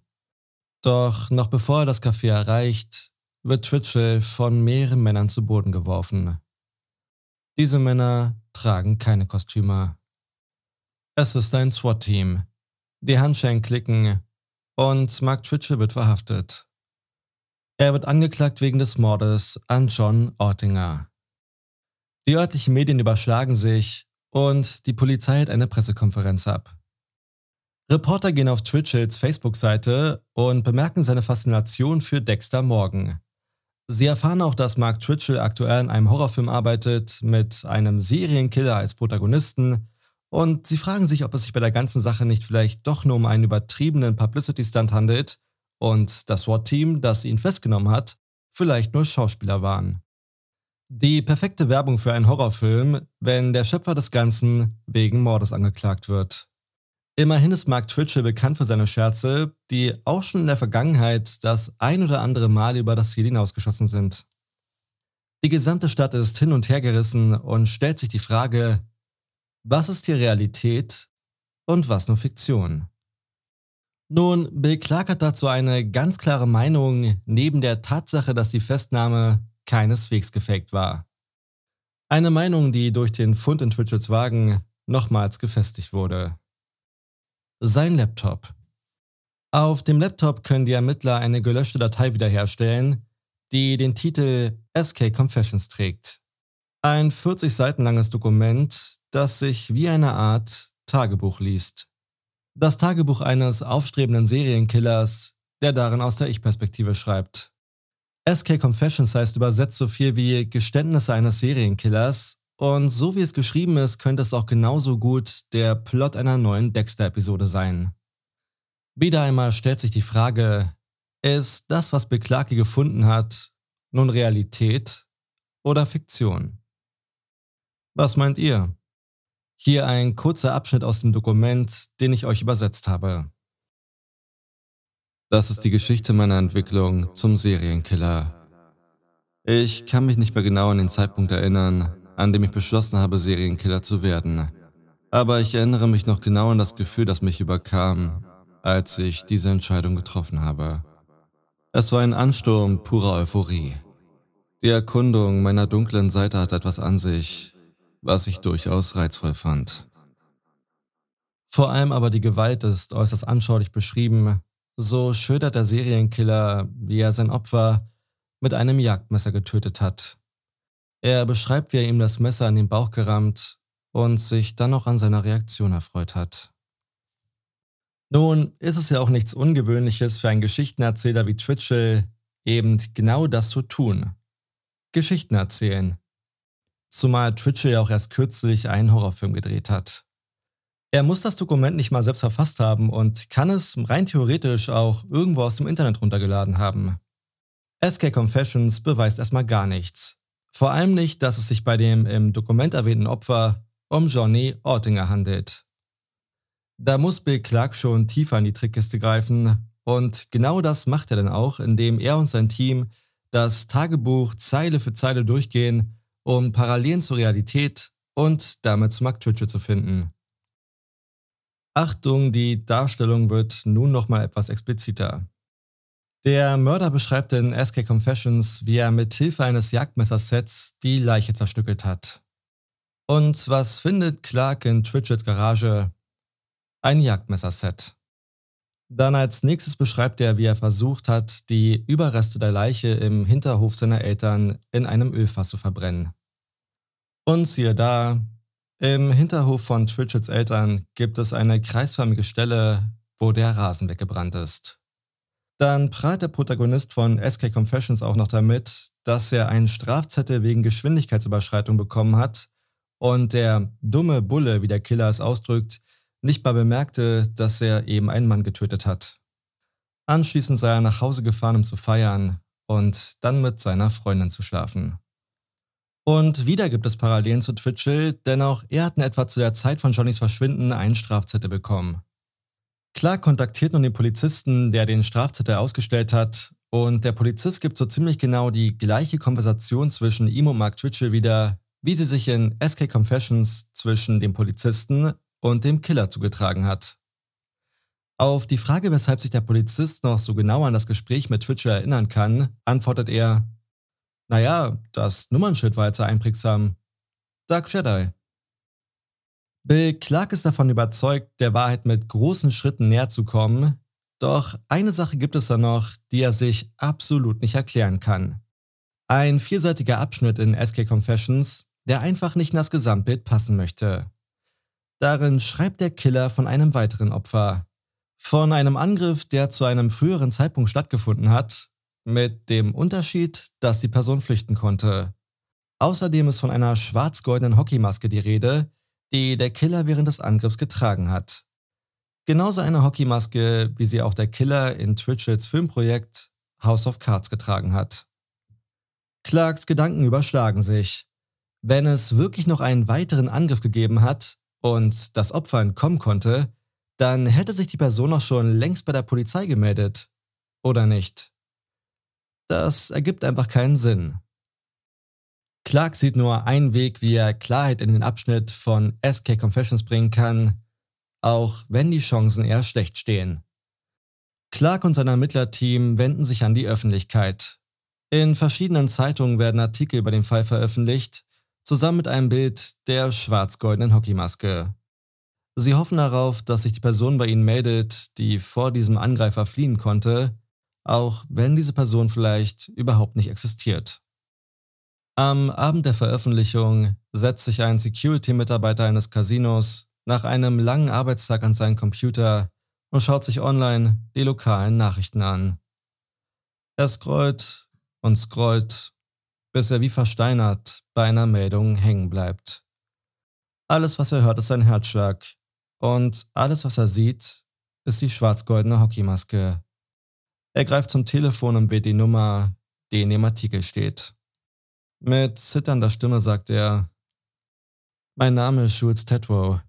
Doch noch bevor er das Café erreicht, wird Twitchell von mehreren Männern zu Boden geworfen. Diese Männer tragen keine Kostüme. Es ist ein SWAT-Team. Die Handschellen klicken und Mark Twitchell wird verhaftet. Er wird angeklagt wegen des Mordes an John Ortinger. Die örtlichen Medien überschlagen sich und die Polizei hält eine Pressekonferenz ab. Reporter gehen auf Twitchells Facebook-Seite und bemerken seine Faszination für Dexter Morgan. Sie erfahren auch, dass Mark Twitchell aktuell in einem Horrorfilm arbeitet, mit einem Serienkiller als Protagonisten und sie fragen sich, ob es sich bei der ganzen Sache nicht vielleicht doch nur um einen übertriebenen Publicity-Stunt handelt und das SWAT-Team, das ihn festgenommen hat, vielleicht nur Schauspieler waren. Die perfekte Werbung für einen Horrorfilm, wenn der Schöpfer des Ganzen wegen Mordes angeklagt wird. Immerhin ist Mark Twitchell bekannt für seine Scherze, die auch schon in der Vergangenheit das ein oder andere Mal über das Ziel hinausgeschossen sind. Die gesamte Stadt ist hin und her gerissen und stellt sich die Frage, was ist hier Realität und was nur Fiktion? Nun, Bill Clark hat dazu eine ganz klare Meinung, neben der Tatsache, dass die Festnahme keineswegs gefaked war. Eine Meinung, die durch den Fund in Twitchells Wagen nochmals gefestigt wurde. Sein Laptop. Auf dem Laptop können die Ermittler eine gelöschte Datei wiederherstellen, die den Titel SK Confessions trägt. Ein 40 Seiten langes Dokument, das sich wie eine Art Tagebuch liest. Das Tagebuch eines aufstrebenden Serienkillers, der darin aus der Ich-Perspektive schreibt. SK Confessions heißt übersetzt so viel wie Geständnisse eines Serienkillers und so wie es geschrieben ist, könnte es auch genauso gut der Plot einer neuen Dexter-Episode sein. Wieder einmal stellt sich die Frage, ist das, was Beklage gefunden hat, nun Realität oder Fiktion? Was meint ihr? Hier ein kurzer Abschnitt aus dem Dokument, den ich euch übersetzt habe. Das ist die Geschichte meiner Entwicklung zum Serienkiller. Ich kann mich nicht mehr genau an den Zeitpunkt erinnern, an dem ich beschlossen habe, Serienkiller zu werden. Aber ich erinnere mich noch genau an das Gefühl, das mich überkam, als ich diese Entscheidung getroffen habe. Es war ein Ansturm purer Euphorie. Die Erkundung meiner dunklen Seite hat etwas an sich, was ich durchaus reizvoll fand. Vor allem aber die Gewalt ist äußerst anschaulich beschrieben. So schildert der Serienkiller, wie er sein Opfer mit einem Jagdmesser getötet hat. Er beschreibt, wie er ihm das Messer in den Bauch gerammt und sich dann noch an seiner Reaktion erfreut hat. Nun ist es ja auch nichts Ungewöhnliches für einen Geschichtenerzähler wie Twitchell, eben genau das zu tun. Geschichten erzählen, zumal Twitchell ja auch erst kürzlich einen Horrorfilm gedreht hat. Er muss das Dokument nicht mal selbst verfasst haben und kann es rein theoretisch auch irgendwo aus dem Internet runtergeladen haben. SK Confessions beweist erstmal gar nichts. Vor allem nicht, dass es sich bei dem im Dokument erwähnten Opfer um Johnny Ortinger handelt. Da muss Bill Clark schon tiefer in die Trickkiste greifen und genau das macht er dann auch, indem er und sein Team das Tagebuch Zeile für Zeile durchgehen um Parallelen zur Realität und damit zu Mark Twitchell zu finden. Achtung, die Darstellung wird nun nochmal etwas expliziter. Der Mörder beschreibt in SK Confessions, wie er mit Hilfe eines Jagdmessersets die Leiche zerstückelt hat. Und was findet Clark in Twitchets Garage? Ein Jagdmesserset. Dann als nächstes beschreibt er, wie er versucht hat, die Überreste der Leiche im Hinterhof seiner Eltern in einem Ölfass zu verbrennen. Und siehe da, im Hinterhof von Twitchets Eltern gibt es eine kreisförmige Stelle, wo der Rasen weggebrannt ist. Dann prahlt der Protagonist von SK Confessions auch noch damit, dass er einen Strafzettel wegen Geschwindigkeitsüberschreitung bekommen hat und der dumme Bulle, wie der Killer es ausdrückt, nicht mal bemerkte, dass er eben einen Mann getötet hat. Anschließend sei er nach Hause gefahren, um zu feiern und dann mit seiner Freundin zu schlafen. Und wieder gibt es Parallelen zu Twitchell, denn auch er hat in etwa zu der Zeit von Johnnys Verschwinden einen Strafzettel bekommen. Clark kontaktiert nun den Polizisten, der den Strafzettel ausgestellt hat, und der Polizist gibt so ziemlich genau die gleiche Konversation zwischen ihm und Mark Twitchell wieder, wie sie sich in SK Confessions zwischen dem Polizisten und dem Killer zugetragen hat. Auf die Frage, weshalb sich der Polizist noch so genau an das Gespräch mit Twitchell erinnern kann, antwortet er, naja, das Nummernschild war jetzt einprägsam. Dark Jedi. Bill Clark ist davon überzeugt, der Wahrheit mit großen Schritten näher zu kommen, doch eine Sache gibt es da noch, die er sich absolut nicht erklären kann. Ein vierseitiger Abschnitt in SK Confessions, der einfach nicht in das Gesamtbild passen möchte. Darin schreibt der Killer von einem weiteren Opfer. Von einem Angriff, der zu einem früheren Zeitpunkt stattgefunden hat, mit dem Unterschied, dass die Person flüchten konnte. Außerdem ist von einer schwarz-goldenen Hockeymaske die Rede, die der Killer während des Angriffs getragen hat. Genauso eine Hockeymaske, wie sie auch der Killer in Twitchells Filmprojekt House of Cards getragen hat. Clarks Gedanken überschlagen sich. Wenn es wirklich noch einen weiteren Angriff gegeben hat und das Opfer entkommen konnte, dann hätte sich die Person auch schon längst bei der Polizei gemeldet. Oder nicht? Das ergibt einfach keinen Sinn. Clark sieht nur einen Weg, wie er Klarheit in den Abschnitt von SK Confessions bringen kann, auch wenn die Chancen eher schlecht stehen. Clark und sein Ermittlerteam wenden sich an die Öffentlichkeit. In verschiedenen Zeitungen werden Artikel über den Fall veröffentlicht, zusammen mit einem Bild der schwarz-goldenen Hockeymaske. Sie hoffen darauf, dass sich die Person bei ihnen meldet, die vor diesem Angreifer fliehen konnte, auch wenn diese Person vielleicht überhaupt nicht existiert. Am Abend der Veröffentlichung setzt sich ein Security-Mitarbeiter eines Casinos nach einem langen Arbeitstag an seinen Computer und schaut sich online die lokalen Nachrichten an. Er scrollt und scrollt, bis er wie versteinert bei einer Meldung hängen bleibt. Alles, was er hört, ist sein Herzschlag und alles, was er sieht, ist die schwarz-goldene Hockeymaske. Er greift zum Telefon und wählt die Nummer, die in dem Artikel steht. Mit zitternder Stimme sagt er, Mein Name ist Jules Tetwow.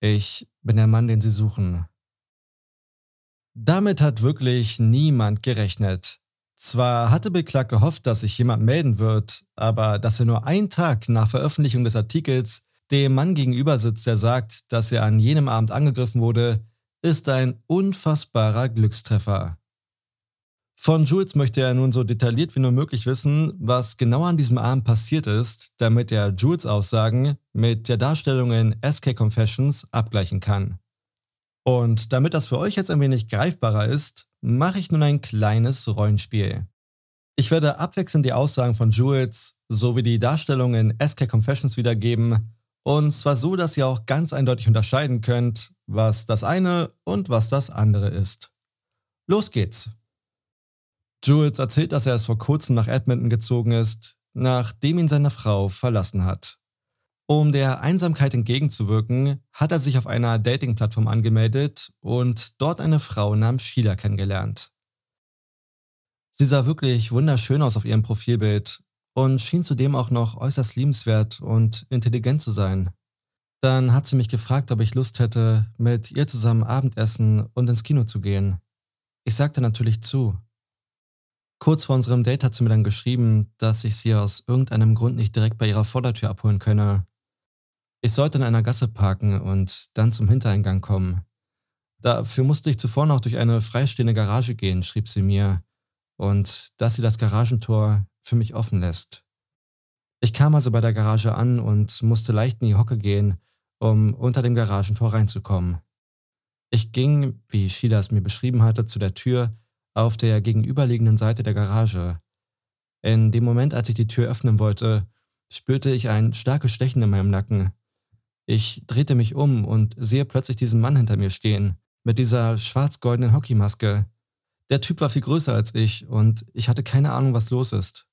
Ich bin der Mann, den Sie suchen. Damit hat wirklich niemand gerechnet. Zwar hatte Clark gehofft, dass sich jemand melden wird, aber dass er nur einen Tag nach Veröffentlichung des Artikels dem Mann gegenüber sitzt, der sagt, dass er an jenem Abend angegriffen wurde, ist ein unfassbarer Glückstreffer. Von Jules möchte er nun so detailliert wie nur möglich wissen, was genau an diesem Abend passiert ist, damit er Jules Aussagen mit der Darstellung in SK Confessions abgleichen kann. Und damit das für euch jetzt ein wenig greifbarer ist, mache ich nun ein kleines Rollenspiel. Ich werde abwechselnd die Aussagen von Jules sowie die Darstellung in SK Confessions wiedergeben, und zwar so, dass ihr auch ganz eindeutig unterscheiden könnt, was das eine und was das andere ist. Los geht's! Jules erzählt, dass er es vor kurzem nach Edmonton gezogen ist, nachdem ihn seine Frau verlassen hat. Um der Einsamkeit entgegenzuwirken, hat er sich auf einer Dating-Plattform angemeldet und dort eine Frau namens Sheila kennengelernt. Sie sah wirklich wunderschön aus auf ihrem Profilbild und schien zudem auch noch äußerst liebenswert und intelligent zu sein. Dann hat sie mich gefragt, ob ich Lust hätte, mit ihr zusammen Abendessen und ins Kino zu gehen. Ich sagte natürlich zu. Kurz vor unserem Date hat sie mir dann geschrieben, dass ich sie aus irgendeinem Grund nicht direkt bei ihrer Vordertür abholen könne. Ich sollte in einer Gasse parken und dann zum Hintereingang kommen. Dafür musste ich zuvor noch durch eine freistehende Garage gehen, schrieb sie mir, und dass sie das Garagentor für mich offen lässt. Ich kam also bei der Garage an und musste leicht in die Hocke gehen, um unter dem Garagentor reinzukommen. Ich ging, wie Sheila es mir beschrieben hatte, zu der Tür auf der gegenüberliegenden Seite der Garage. In dem Moment, als ich die Tür öffnen wollte, spürte ich ein starkes Stechen in meinem Nacken. Ich drehte mich um und sehe plötzlich diesen Mann hinter mir stehen, mit dieser schwarz-goldenen Hockeymaske. Der Typ war viel größer als ich und ich hatte keine Ahnung, was los ist.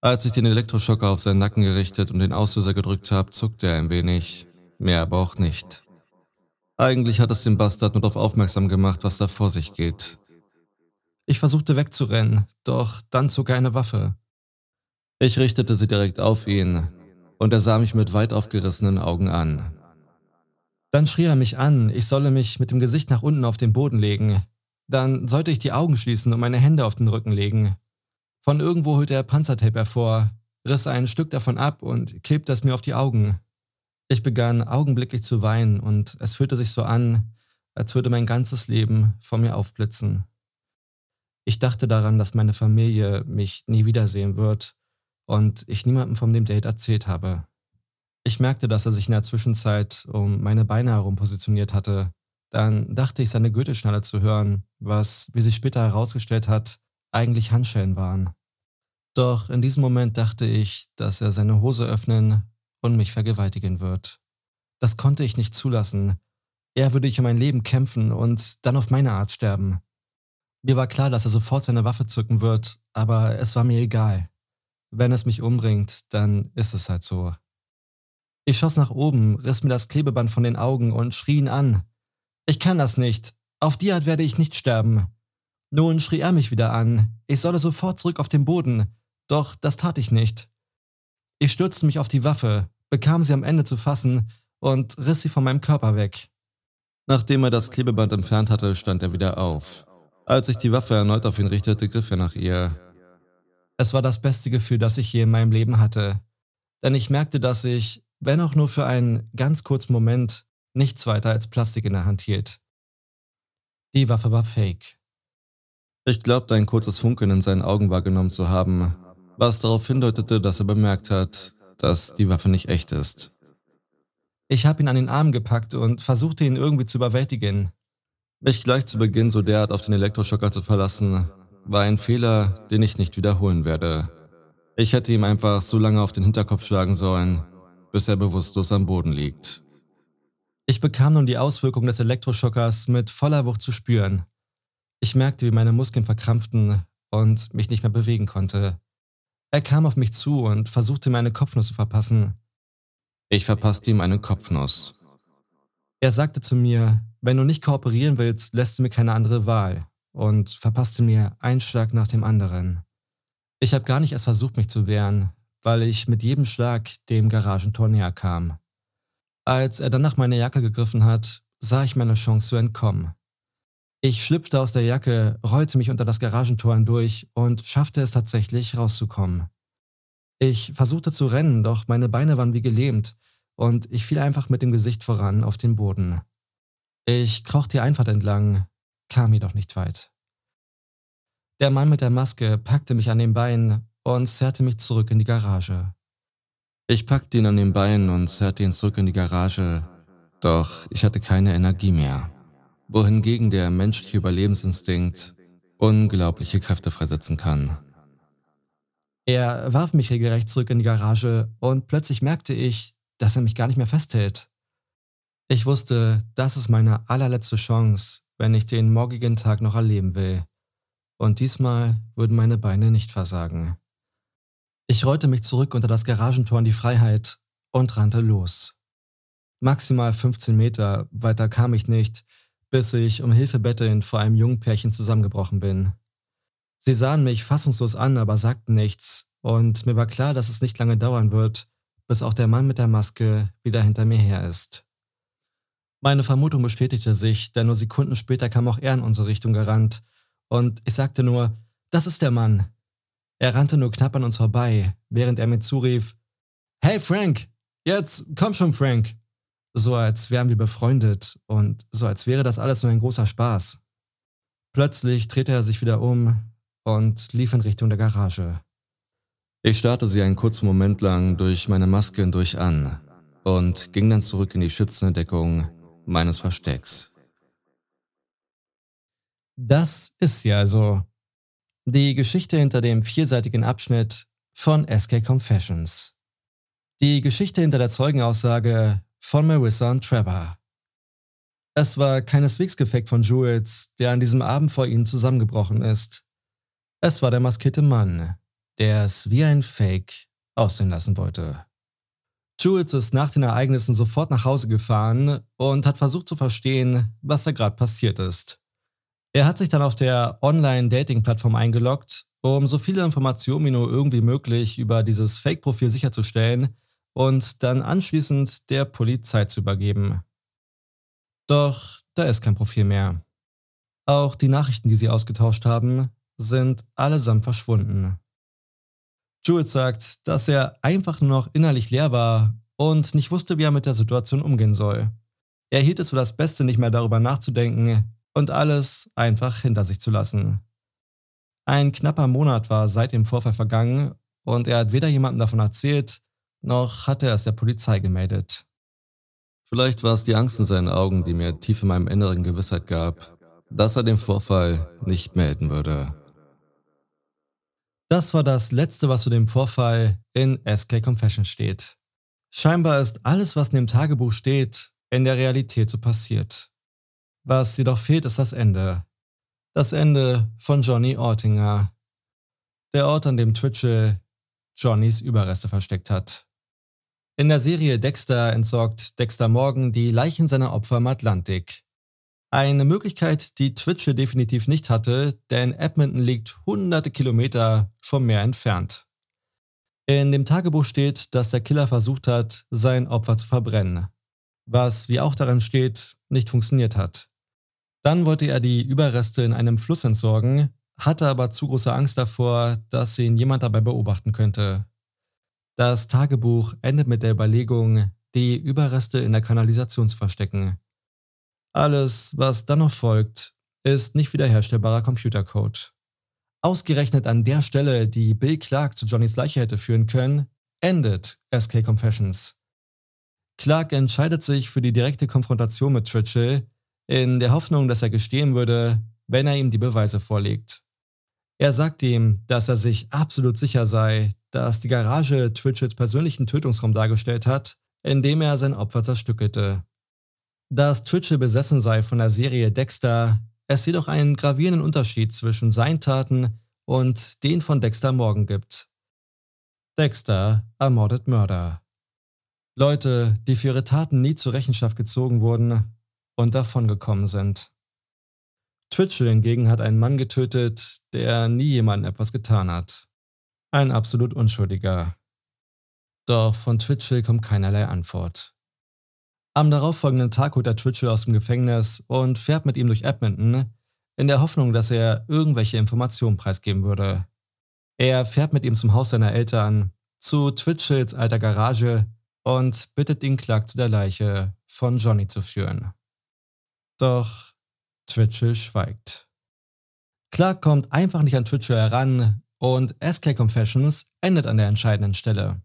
Als ich den Elektroschocker auf seinen Nacken gerichtet und den Auslöser gedrückt habe, zuckte er ein wenig, mehr aber auch nicht. Eigentlich hat es den Bastard nur darauf aufmerksam gemacht, was da vor sich geht. Ich versuchte wegzurennen, doch dann zog er eine Waffe. Ich richtete sie direkt auf ihn, und er sah mich mit weit aufgerissenen Augen an. Dann schrie er mich an, ich solle mich mit dem Gesicht nach unten auf den Boden legen. Dann sollte ich die Augen schließen und meine Hände auf den Rücken legen. Von irgendwo holte er Panzertape hervor, riss ein Stück davon ab und klebte es mir auf die Augen. Ich begann augenblicklich zu weinen und es fühlte sich so an, als würde mein ganzes Leben vor mir aufblitzen. Ich dachte daran, dass meine Familie mich nie wiedersehen wird und ich niemandem von dem Date erzählt habe. Ich merkte, dass er sich in der Zwischenzeit um meine Beine herum positioniert hatte. Dann dachte ich, seine Gürtelschnalle zu hören, was, wie sich später herausgestellt hat, eigentlich Handschellen waren. Doch in diesem Moment dachte ich, dass er seine Hose öffnen und mich vergewaltigen wird. Das konnte ich nicht zulassen. Er würde ich um mein Leben kämpfen und dann auf meine Art sterben. Mir war klar, dass er sofort seine Waffe zücken wird, aber es war mir egal. Wenn es mich umbringt, dann ist es halt so. Ich schoss nach oben, riss mir das Klebeband von den Augen und schrie ihn an. Ich kann das nicht. Auf die Art werde ich nicht sterben. Nun schrie er mich wieder an. Ich solle sofort zurück auf den Boden. Doch das tat ich nicht. Ich stürzte mich auf die Waffe, bekam sie am Ende zu fassen und riss sie von meinem Körper weg. Nachdem er das Klebeband entfernt hatte, stand er wieder auf. Als ich die Waffe erneut auf ihn richtete, griff er nach ihr. Es war das beste Gefühl, das ich je in meinem Leben hatte. Denn ich merkte, dass ich, wenn auch nur für einen ganz kurzen Moment, nichts weiter als Plastik in der Hand hielt. Die Waffe war fake. Ich glaubte, ein kurzes Funkeln in seinen Augen wahrgenommen zu haben, was darauf hindeutete, dass er bemerkt hat, dass die Waffe nicht echt ist. Ich habe ihn an den Arm gepackt und versuchte ihn irgendwie zu überwältigen. Mich gleich zu Beginn so derart auf den Elektroschocker zu verlassen, war ein Fehler, den ich nicht wiederholen werde. Ich hätte ihm einfach so lange auf den Hinterkopf schlagen sollen, bis er bewusstlos am Boden liegt. Ich bekam nun die Auswirkungen des Elektroschockers mit voller Wucht zu spüren. Ich merkte, wie meine Muskeln verkrampften und mich nicht mehr bewegen konnte. Er kam auf mich zu und versuchte mir eine Kopfnuss zu verpassen. Ich verpasste ihm eine Kopfnuss. Er sagte zu mir, wenn du nicht kooperieren willst, lässt du mir keine andere Wahl und verpasste mir einen Schlag nach dem anderen. Ich habe gar nicht erst versucht, mich zu wehren, weil ich mit jedem Schlag dem Garagentor näher kam. Als er dann nach meiner Jacke gegriffen hat, sah ich meine Chance zu entkommen. Ich schlüpfte aus der Jacke, rollte mich unter das Garagentor hindurch und schaffte es tatsächlich rauszukommen. Ich versuchte zu rennen, doch meine Beine waren wie gelähmt und ich fiel einfach mit dem Gesicht voran auf den Boden. Ich kroch die Einfahrt entlang, kam jedoch nicht weit. Der Mann mit der Maske packte mich an den Beinen und zerrte mich zurück in die Garage. Ich packte ihn an den Beinen und zerrte ihn zurück in die Garage, doch ich hatte keine Energie mehr, wohingegen der menschliche Überlebensinstinkt unglaubliche Kräfte freisetzen kann. Er warf mich regelrecht zurück in die Garage und plötzlich merkte ich, dass er mich gar nicht mehr festhält. Ich wusste, das ist meine allerletzte Chance, wenn ich den morgigen Tag noch erleben will. Und diesmal würden meine Beine nicht versagen. Ich rollte mich zurück unter das Garagentor in die Freiheit und rannte los. Maximal 15 Meter weiter kam ich nicht, bis ich um Hilfe bettelnd vor einem jungen Pärchen zusammengebrochen bin. Sie sahen mich fassungslos an, aber sagten nichts, und mir war klar, dass es nicht lange dauern wird, bis auch der Mann mit der Maske wieder hinter mir her ist. Meine Vermutung bestätigte sich, denn nur Sekunden später kam auch er in unsere Richtung gerannt, und ich sagte nur, das ist der Mann. Er rannte nur knapp an uns vorbei, während er mir zurief, Hey Frank, jetzt komm schon Frank. So als wären wir befreundet und so als wäre das alles nur ein großer Spaß. Plötzlich drehte er sich wieder um und lief in Richtung der Garage. Ich starrte sie einen kurzen Moment lang durch meine Maske hindurch an und ging dann zurück in die schützende Deckung meines Verstecks. Das ist sie also. Die Geschichte hinter dem vierseitigen Abschnitt von SK Confessions. Die Geschichte hinter der Zeugenaussage von Marissa und Trevor. Es war keineswegs Gefekt von Jules, der an diesem Abend vor ihnen zusammengebrochen ist. Es war der maskierte Mann, der es wie ein Fake aussehen lassen wollte. Jules ist nach den Ereignissen sofort nach Hause gefahren und hat versucht zu verstehen, was da gerade passiert ist. Er hat sich dann auf der Online-Dating-Plattform eingeloggt, um so viele Informationen wie nur irgendwie möglich über dieses Fake-Profil sicherzustellen und dann anschließend der Polizei zu übergeben. Doch da ist kein Profil mehr. Auch die Nachrichten, die sie ausgetauscht haben, sind allesamt verschwunden. Jules sagt, dass er einfach nur noch innerlich leer war und nicht wusste, wie er mit der Situation umgehen soll. Er hielt es für das Beste, nicht mehr darüber nachzudenken, und alles einfach hinter sich zu lassen. Ein knapper Monat war seit dem Vorfall vergangen und er hat weder jemandem davon erzählt, noch hat er es der Polizei gemeldet. Vielleicht war es die Angst in seinen Augen, die mir tief in meinem Inneren Gewissheit gab, dass er den Vorfall nicht melden würde. Das war das Letzte, was zu dem Vorfall in SK Confession steht. Scheinbar ist alles, was in dem Tagebuch steht, in der Realität so passiert. Was jedoch fehlt, ist das Ende. Das Ende von Johnny Ortinger. Der Ort, an dem Twitchell Johnnys Überreste versteckt hat. In der Serie Dexter entsorgt Dexter Morgan die Leichen seiner Opfer im Atlantik. Eine Möglichkeit, die Twitchell definitiv nicht hatte, denn Edmonton liegt hunderte Kilometer vom Meer entfernt. In dem Tagebuch steht, dass der Killer versucht hat, sein Opfer zu verbrennen, was, wie auch daran steht, nicht funktioniert hat. Dann wollte er die Überreste in einem Fluss entsorgen, hatte aber zu große Angst davor, dass ihn jemand dabei beobachten könnte. Das Tagebuch endet mit der Überlegung, die Überreste in der Kanalisation zu verstecken. Alles, was dann noch folgt, ist nicht wiederherstellbarer Computercode. Ausgerechnet an der Stelle, die Bill Clark zu Johnnys Leiche hätte führen können, endet SK Confessions. Clark entscheidet sich für die direkte Konfrontation mit Twitchell, in der Hoffnung, dass er gestehen würde, wenn er ihm die Beweise vorlegt. Er sagt ihm, dass er sich absolut sicher sei, dass die Garage Twitchells persönlichen Tötungsraum dargestellt hat, indem er sein Opfer zerstückelte. Dass Twitchell besessen sei von der Serie Dexter, es jedoch einen gravierenden Unterschied zwischen seinen Taten und den von Dexter Morgan gibt. Dexter ermordet Mörder. Leute, die für ihre Taten nie zur Rechenschaft gezogen wurden, und davongekommen sind. Twitchell hingegen hat einen Mann getötet, der nie jemandem etwas getan hat. Ein absolut Unschuldiger. Doch von Twitchell kommt keinerlei Antwort. Am darauffolgenden Tag holt er Twitchell aus dem Gefängnis und fährt mit ihm durch Edmonton, in der Hoffnung, dass er irgendwelche Informationen preisgeben würde. Er fährt mit ihm zum Haus seiner Eltern, zu Twitchells alter Garage und bittet ihn, Clark zu der Leiche von Johnny zu führen. Doch Twitchell schweigt. Clark kommt einfach nicht an Twitchell heran und SK Confessions endet an der entscheidenden Stelle.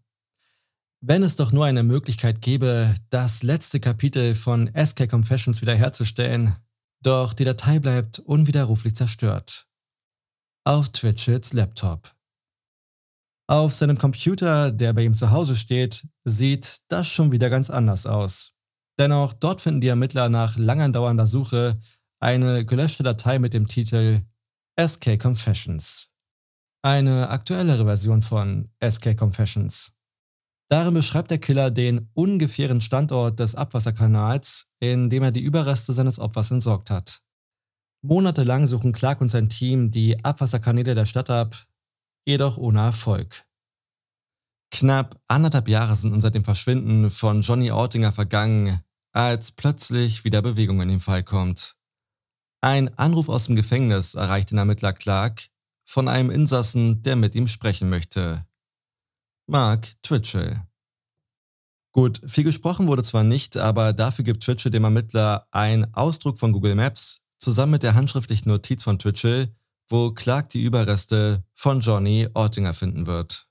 Wenn es doch nur eine Möglichkeit gäbe, das letzte Kapitel von SK Confessions wiederherzustellen, doch die Datei bleibt unwiderruflich zerstört. Auf Twitchells Laptop. Auf seinem Computer, der bei ihm zu Hause steht, sieht das schon wieder ganz anders aus. Dennoch, dort finden die Ermittler nach lang andauernder Suche eine gelöschte Datei mit dem Titel SK Confessions. Eine aktuellere Version von SK Confessions. Darin beschreibt der Killer den ungefähren Standort des Abwasserkanals, in dem er die Überreste seines Opfers entsorgt hat. Monatelang suchen Clark und sein Team die Abwasserkanäle der Stadt ab, jedoch ohne Erfolg. Knapp anderthalb Jahre sind unter dem Verschwinden von Johnny Ortinger vergangen, als plötzlich wieder Bewegung in den Fall kommt. Ein Anruf aus dem Gefängnis erreicht den Ermittler Clark von einem Insassen, der mit ihm sprechen möchte. Mark Twitchell. Gut, viel gesprochen wurde zwar nicht, aber dafür gibt Twitchell dem Ermittler einen Ausdruck von Google Maps zusammen mit der handschriftlichen Notiz von Twitchell, wo Clark die Überreste von Johnny Ortinger finden wird.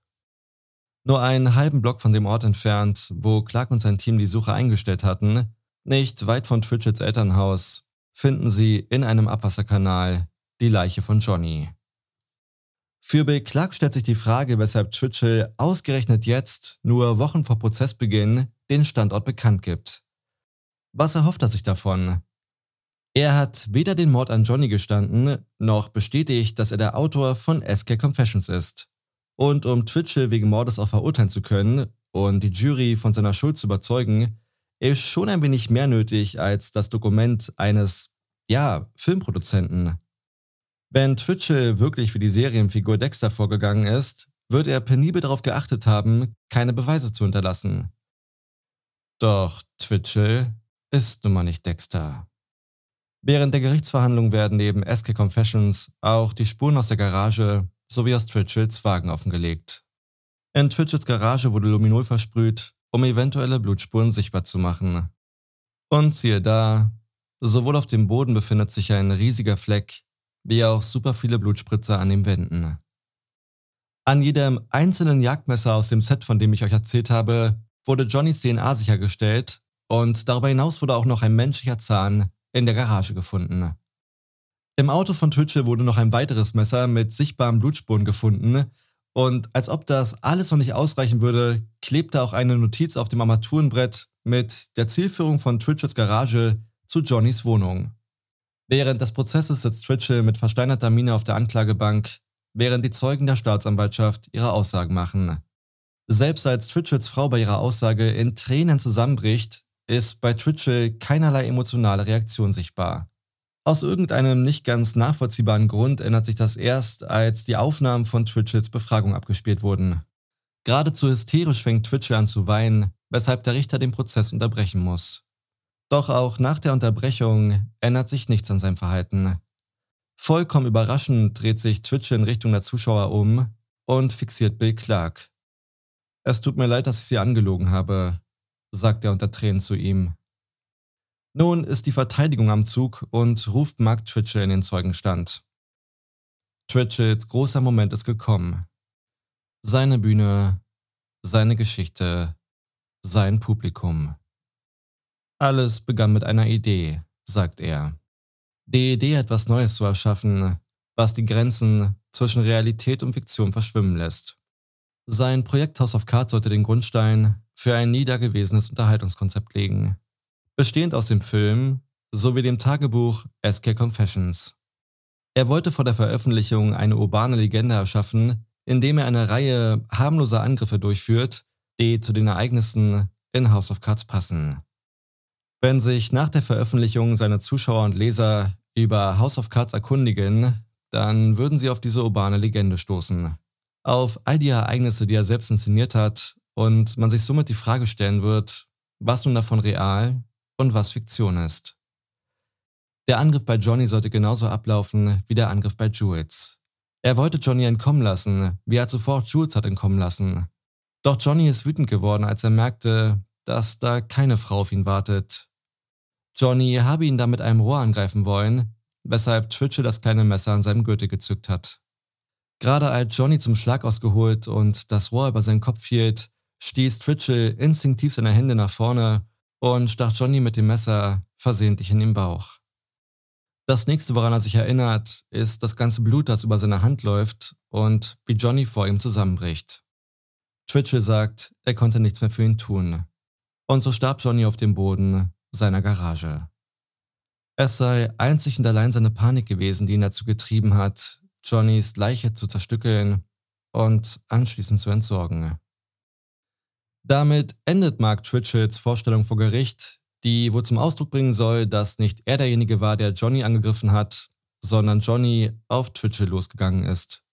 Nur einen halben Block von dem Ort entfernt, wo Clark und sein Team die Suche eingestellt hatten, nicht weit von Twitchets Elternhaus, finden sie in einem Abwasserkanal die Leiche von Johnny. Für Bill Clark stellt sich die Frage, weshalb Twitchell ausgerechnet jetzt, nur Wochen vor Prozessbeginn, den Standort bekannt gibt. Was erhofft er sich davon? Er hat weder den Mord an Johnny gestanden, noch bestätigt, dass er der Autor von SK Confessions ist. Und um Twitchell wegen Mordes auch verurteilen zu können und die Jury von seiner Schuld zu überzeugen, ist schon ein wenig mehr nötig als das Dokument eines, ja, Filmproduzenten. Wenn Twitchell wirklich für die Serienfigur Dexter vorgegangen ist, wird er penibel darauf geachtet haben, keine Beweise zu hinterlassen. Doch Twitchell ist nun mal nicht Dexter. Während der Gerichtsverhandlung werden neben SK Confessions auch die Spuren aus der Garage sowie aus Twitchells Wagen offengelegt. In Twitchells Garage wurde Luminol versprüht, um eventuelle Blutspuren sichtbar zu machen. Und siehe da, sowohl auf dem Boden befindet sich ein riesiger Fleck, wie auch super viele Blutspritzer an den Wänden. An jedem einzelnen Jagdmesser aus dem Set, von dem ich euch erzählt habe, wurde Johnnys DNA sichergestellt und darüber hinaus wurde auch noch ein menschlicher Zahn in der Garage gefunden. Im Auto von Twitchell wurde noch ein weiteres Messer mit sichtbaren Blutspuren gefunden und als ob das alles noch nicht ausreichen würde, klebte auch eine Notiz auf dem Armaturenbrett mit der Zielführung von Twitchells Garage zu Johnnys Wohnung. Während des Prozesses sitzt Twitchell mit versteinerter Miene auf der Anklagebank, während die Zeugen der Staatsanwaltschaft ihre Aussagen machen. Selbst als Twitchells Frau bei ihrer Aussage in Tränen zusammenbricht, ist bei Twitchell keinerlei emotionale Reaktion sichtbar. Aus irgendeinem nicht ganz nachvollziehbaren Grund ändert sich das erst, als die Aufnahmen von Twitchells Befragung abgespielt wurden. Geradezu hysterisch fängt Twitchell an zu weinen, weshalb der Richter den Prozess unterbrechen muss. Doch auch nach der Unterbrechung ändert sich nichts an seinem Verhalten. Vollkommen überraschend dreht sich Twitchell in Richtung der Zuschauer um und fixiert Bill Clark. Es tut mir leid, dass ich Sie angelogen habe, sagt er unter Tränen zu ihm. Nun ist die Verteidigung am Zug und ruft Mark Twitchell in den Zeugenstand. Twitchells großer Moment ist gekommen. Seine Bühne, seine Geschichte, sein Publikum. Alles begann mit einer Idee, sagt er. Die Idee, etwas Neues zu erschaffen, was die Grenzen zwischen Realität und Fiktion verschwimmen lässt. Sein Projekt House of Cards sollte den Grundstein für ein nie dagewesenes Unterhaltungskonzept legen, bestehend aus dem Film sowie dem Tagebuch SK Confessions. Er wollte vor der Veröffentlichung eine urbane Legende erschaffen, indem er eine Reihe harmloser Angriffe durchführt, die zu den Ereignissen in House of Cards passen. Wenn sich nach der Veröffentlichung seine Zuschauer und Leser über House of Cards erkundigen, dann würden sie auf diese urbane Legende stoßen. Auf all die Ereignisse, die er selbst inszeniert hat und man sich somit die Frage stellen wird, was nun davon real und was Fiktion ist. Der Angriff bei Johnny sollte genauso ablaufen wie der Angriff bei Jules. Er wollte Johnny entkommen lassen, wie er zuvor Jules hat entkommen lassen. Doch Johnny ist wütend geworden, als er merkte, dass da keine Frau auf ihn wartet Johnny habe ihn dann mit einem Rohr angreifen wollen, weshalb Twitchell das kleine Messer an seinem Gürtel gezückt hat. Gerade als Johnny zum Schlag ausgeholt und das Rohr über seinen Kopf hielt, stieß Twitchell instinktiv seine Hände nach vorne und stach Johnny mit dem Messer versehentlich in den Bauch. Das nächste, woran er sich erinnert, ist das ganze Blut, das über seine Hand läuft und wie Johnny vor ihm zusammenbricht. Twitchell sagt, er konnte nichts mehr für ihn tun. Und so starb Johnny auf dem Boden, seiner Garage. Es sei einzig und allein seine Panik gewesen, die ihn dazu getrieben hat, Johnnys Leiche zu zerstückeln und anschließend zu entsorgen. Damit endet Mark Twitchells Vorstellung vor Gericht, die wohl zum Ausdruck bringen soll, dass nicht er derjenige war, der Johnny angegriffen hat, sondern Johnny auf Twitchell losgegangen ist.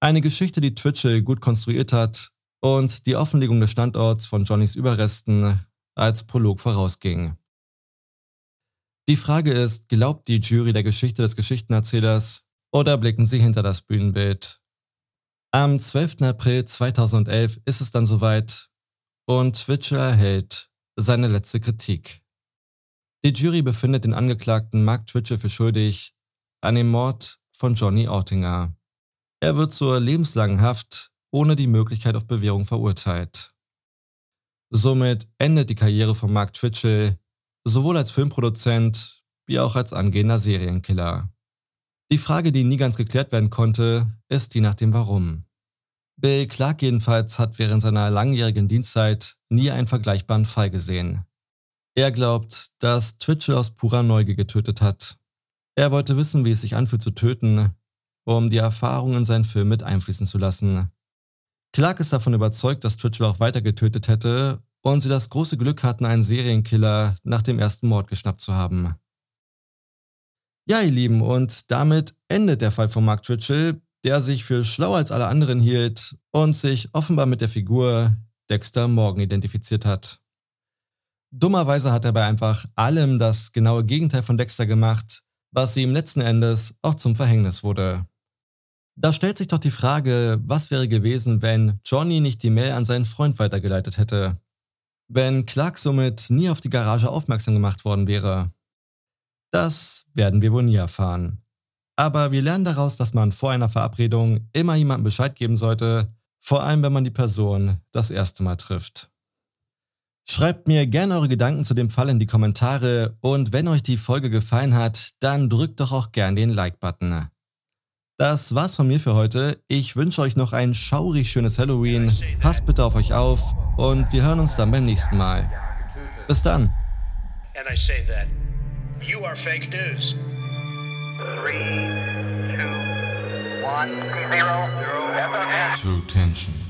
Eine Geschichte, die Twitchell gut konstruiert hat und die Offenlegung des Standorts von Johnnys Überresten als Prolog vorausging. Die Frage ist, glaubt die Jury der Geschichte des Geschichtenerzählers oder blicken sie hinter das Bühnenbild? Am 12. April 2011 ist es dann soweit und Twitcher erhält seine letzte Kritik. Die Jury befindet den Angeklagten Mark Twitcher für schuldig an dem Mord von Johnny Ortinger. Er wird zur lebenslangen Haft ohne die Möglichkeit auf Bewährung verurteilt. Somit endet die Karriere von Mark Twitchell sowohl als Filmproduzent wie auch als angehender Serienkiller. Die Frage, die nie ganz geklärt werden konnte, ist die nach dem Warum. Bill Clark jedenfalls hat während seiner langjährigen Dienstzeit nie einen vergleichbaren Fall gesehen. Er glaubt, dass Twitchell aus purer Neugier getötet hat. Er wollte wissen, wie es sich anfühlt zu töten, um die Erfahrung in seinen Film mit einfließen zu lassen. Clark ist davon überzeugt, dass Twitchell auch weiter getötet hätte und sie das große Glück hatten, einen Serienkiller nach dem ersten Mord geschnappt zu haben. Ja, ihr Lieben, und damit endet der Fall von Mark Twitchell, der sich für schlauer als alle anderen hielt und sich offenbar mit der Figur Dexter Morgan identifiziert hat. Dummerweise hat er bei einfach allem das genaue Gegenteil von Dexter gemacht, was ihm letzten Endes auch zum Verhängnis wurde. Da stellt sich doch die Frage, was wäre gewesen, wenn Johnny nicht die Mail an seinen Freund weitergeleitet hätte? Wenn Clark somit nie auf die Garage aufmerksam gemacht worden wäre? Das werden wir wohl nie erfahren. Aber wir lernen daraus, dass man vor einer Verabredung immer jemandem Bescheid geben sollte, vor allem wenn man die Person das erste Mal trifft. Schreibt mir gerne eure Gedanken zu dem Fall in die Kommentare und wenn euch die Folge gefallen hat, dann drückt doch auch gern den Like-Button. Das war's von mir für heute. Ich wünsche euch noch ein schaurig schönes Halloween. Passt bitte auf euch auf und wir hören uns dann beim nächsten Mal. Bis dann. You are fake news. Three, two, one, zero, zero. True tension.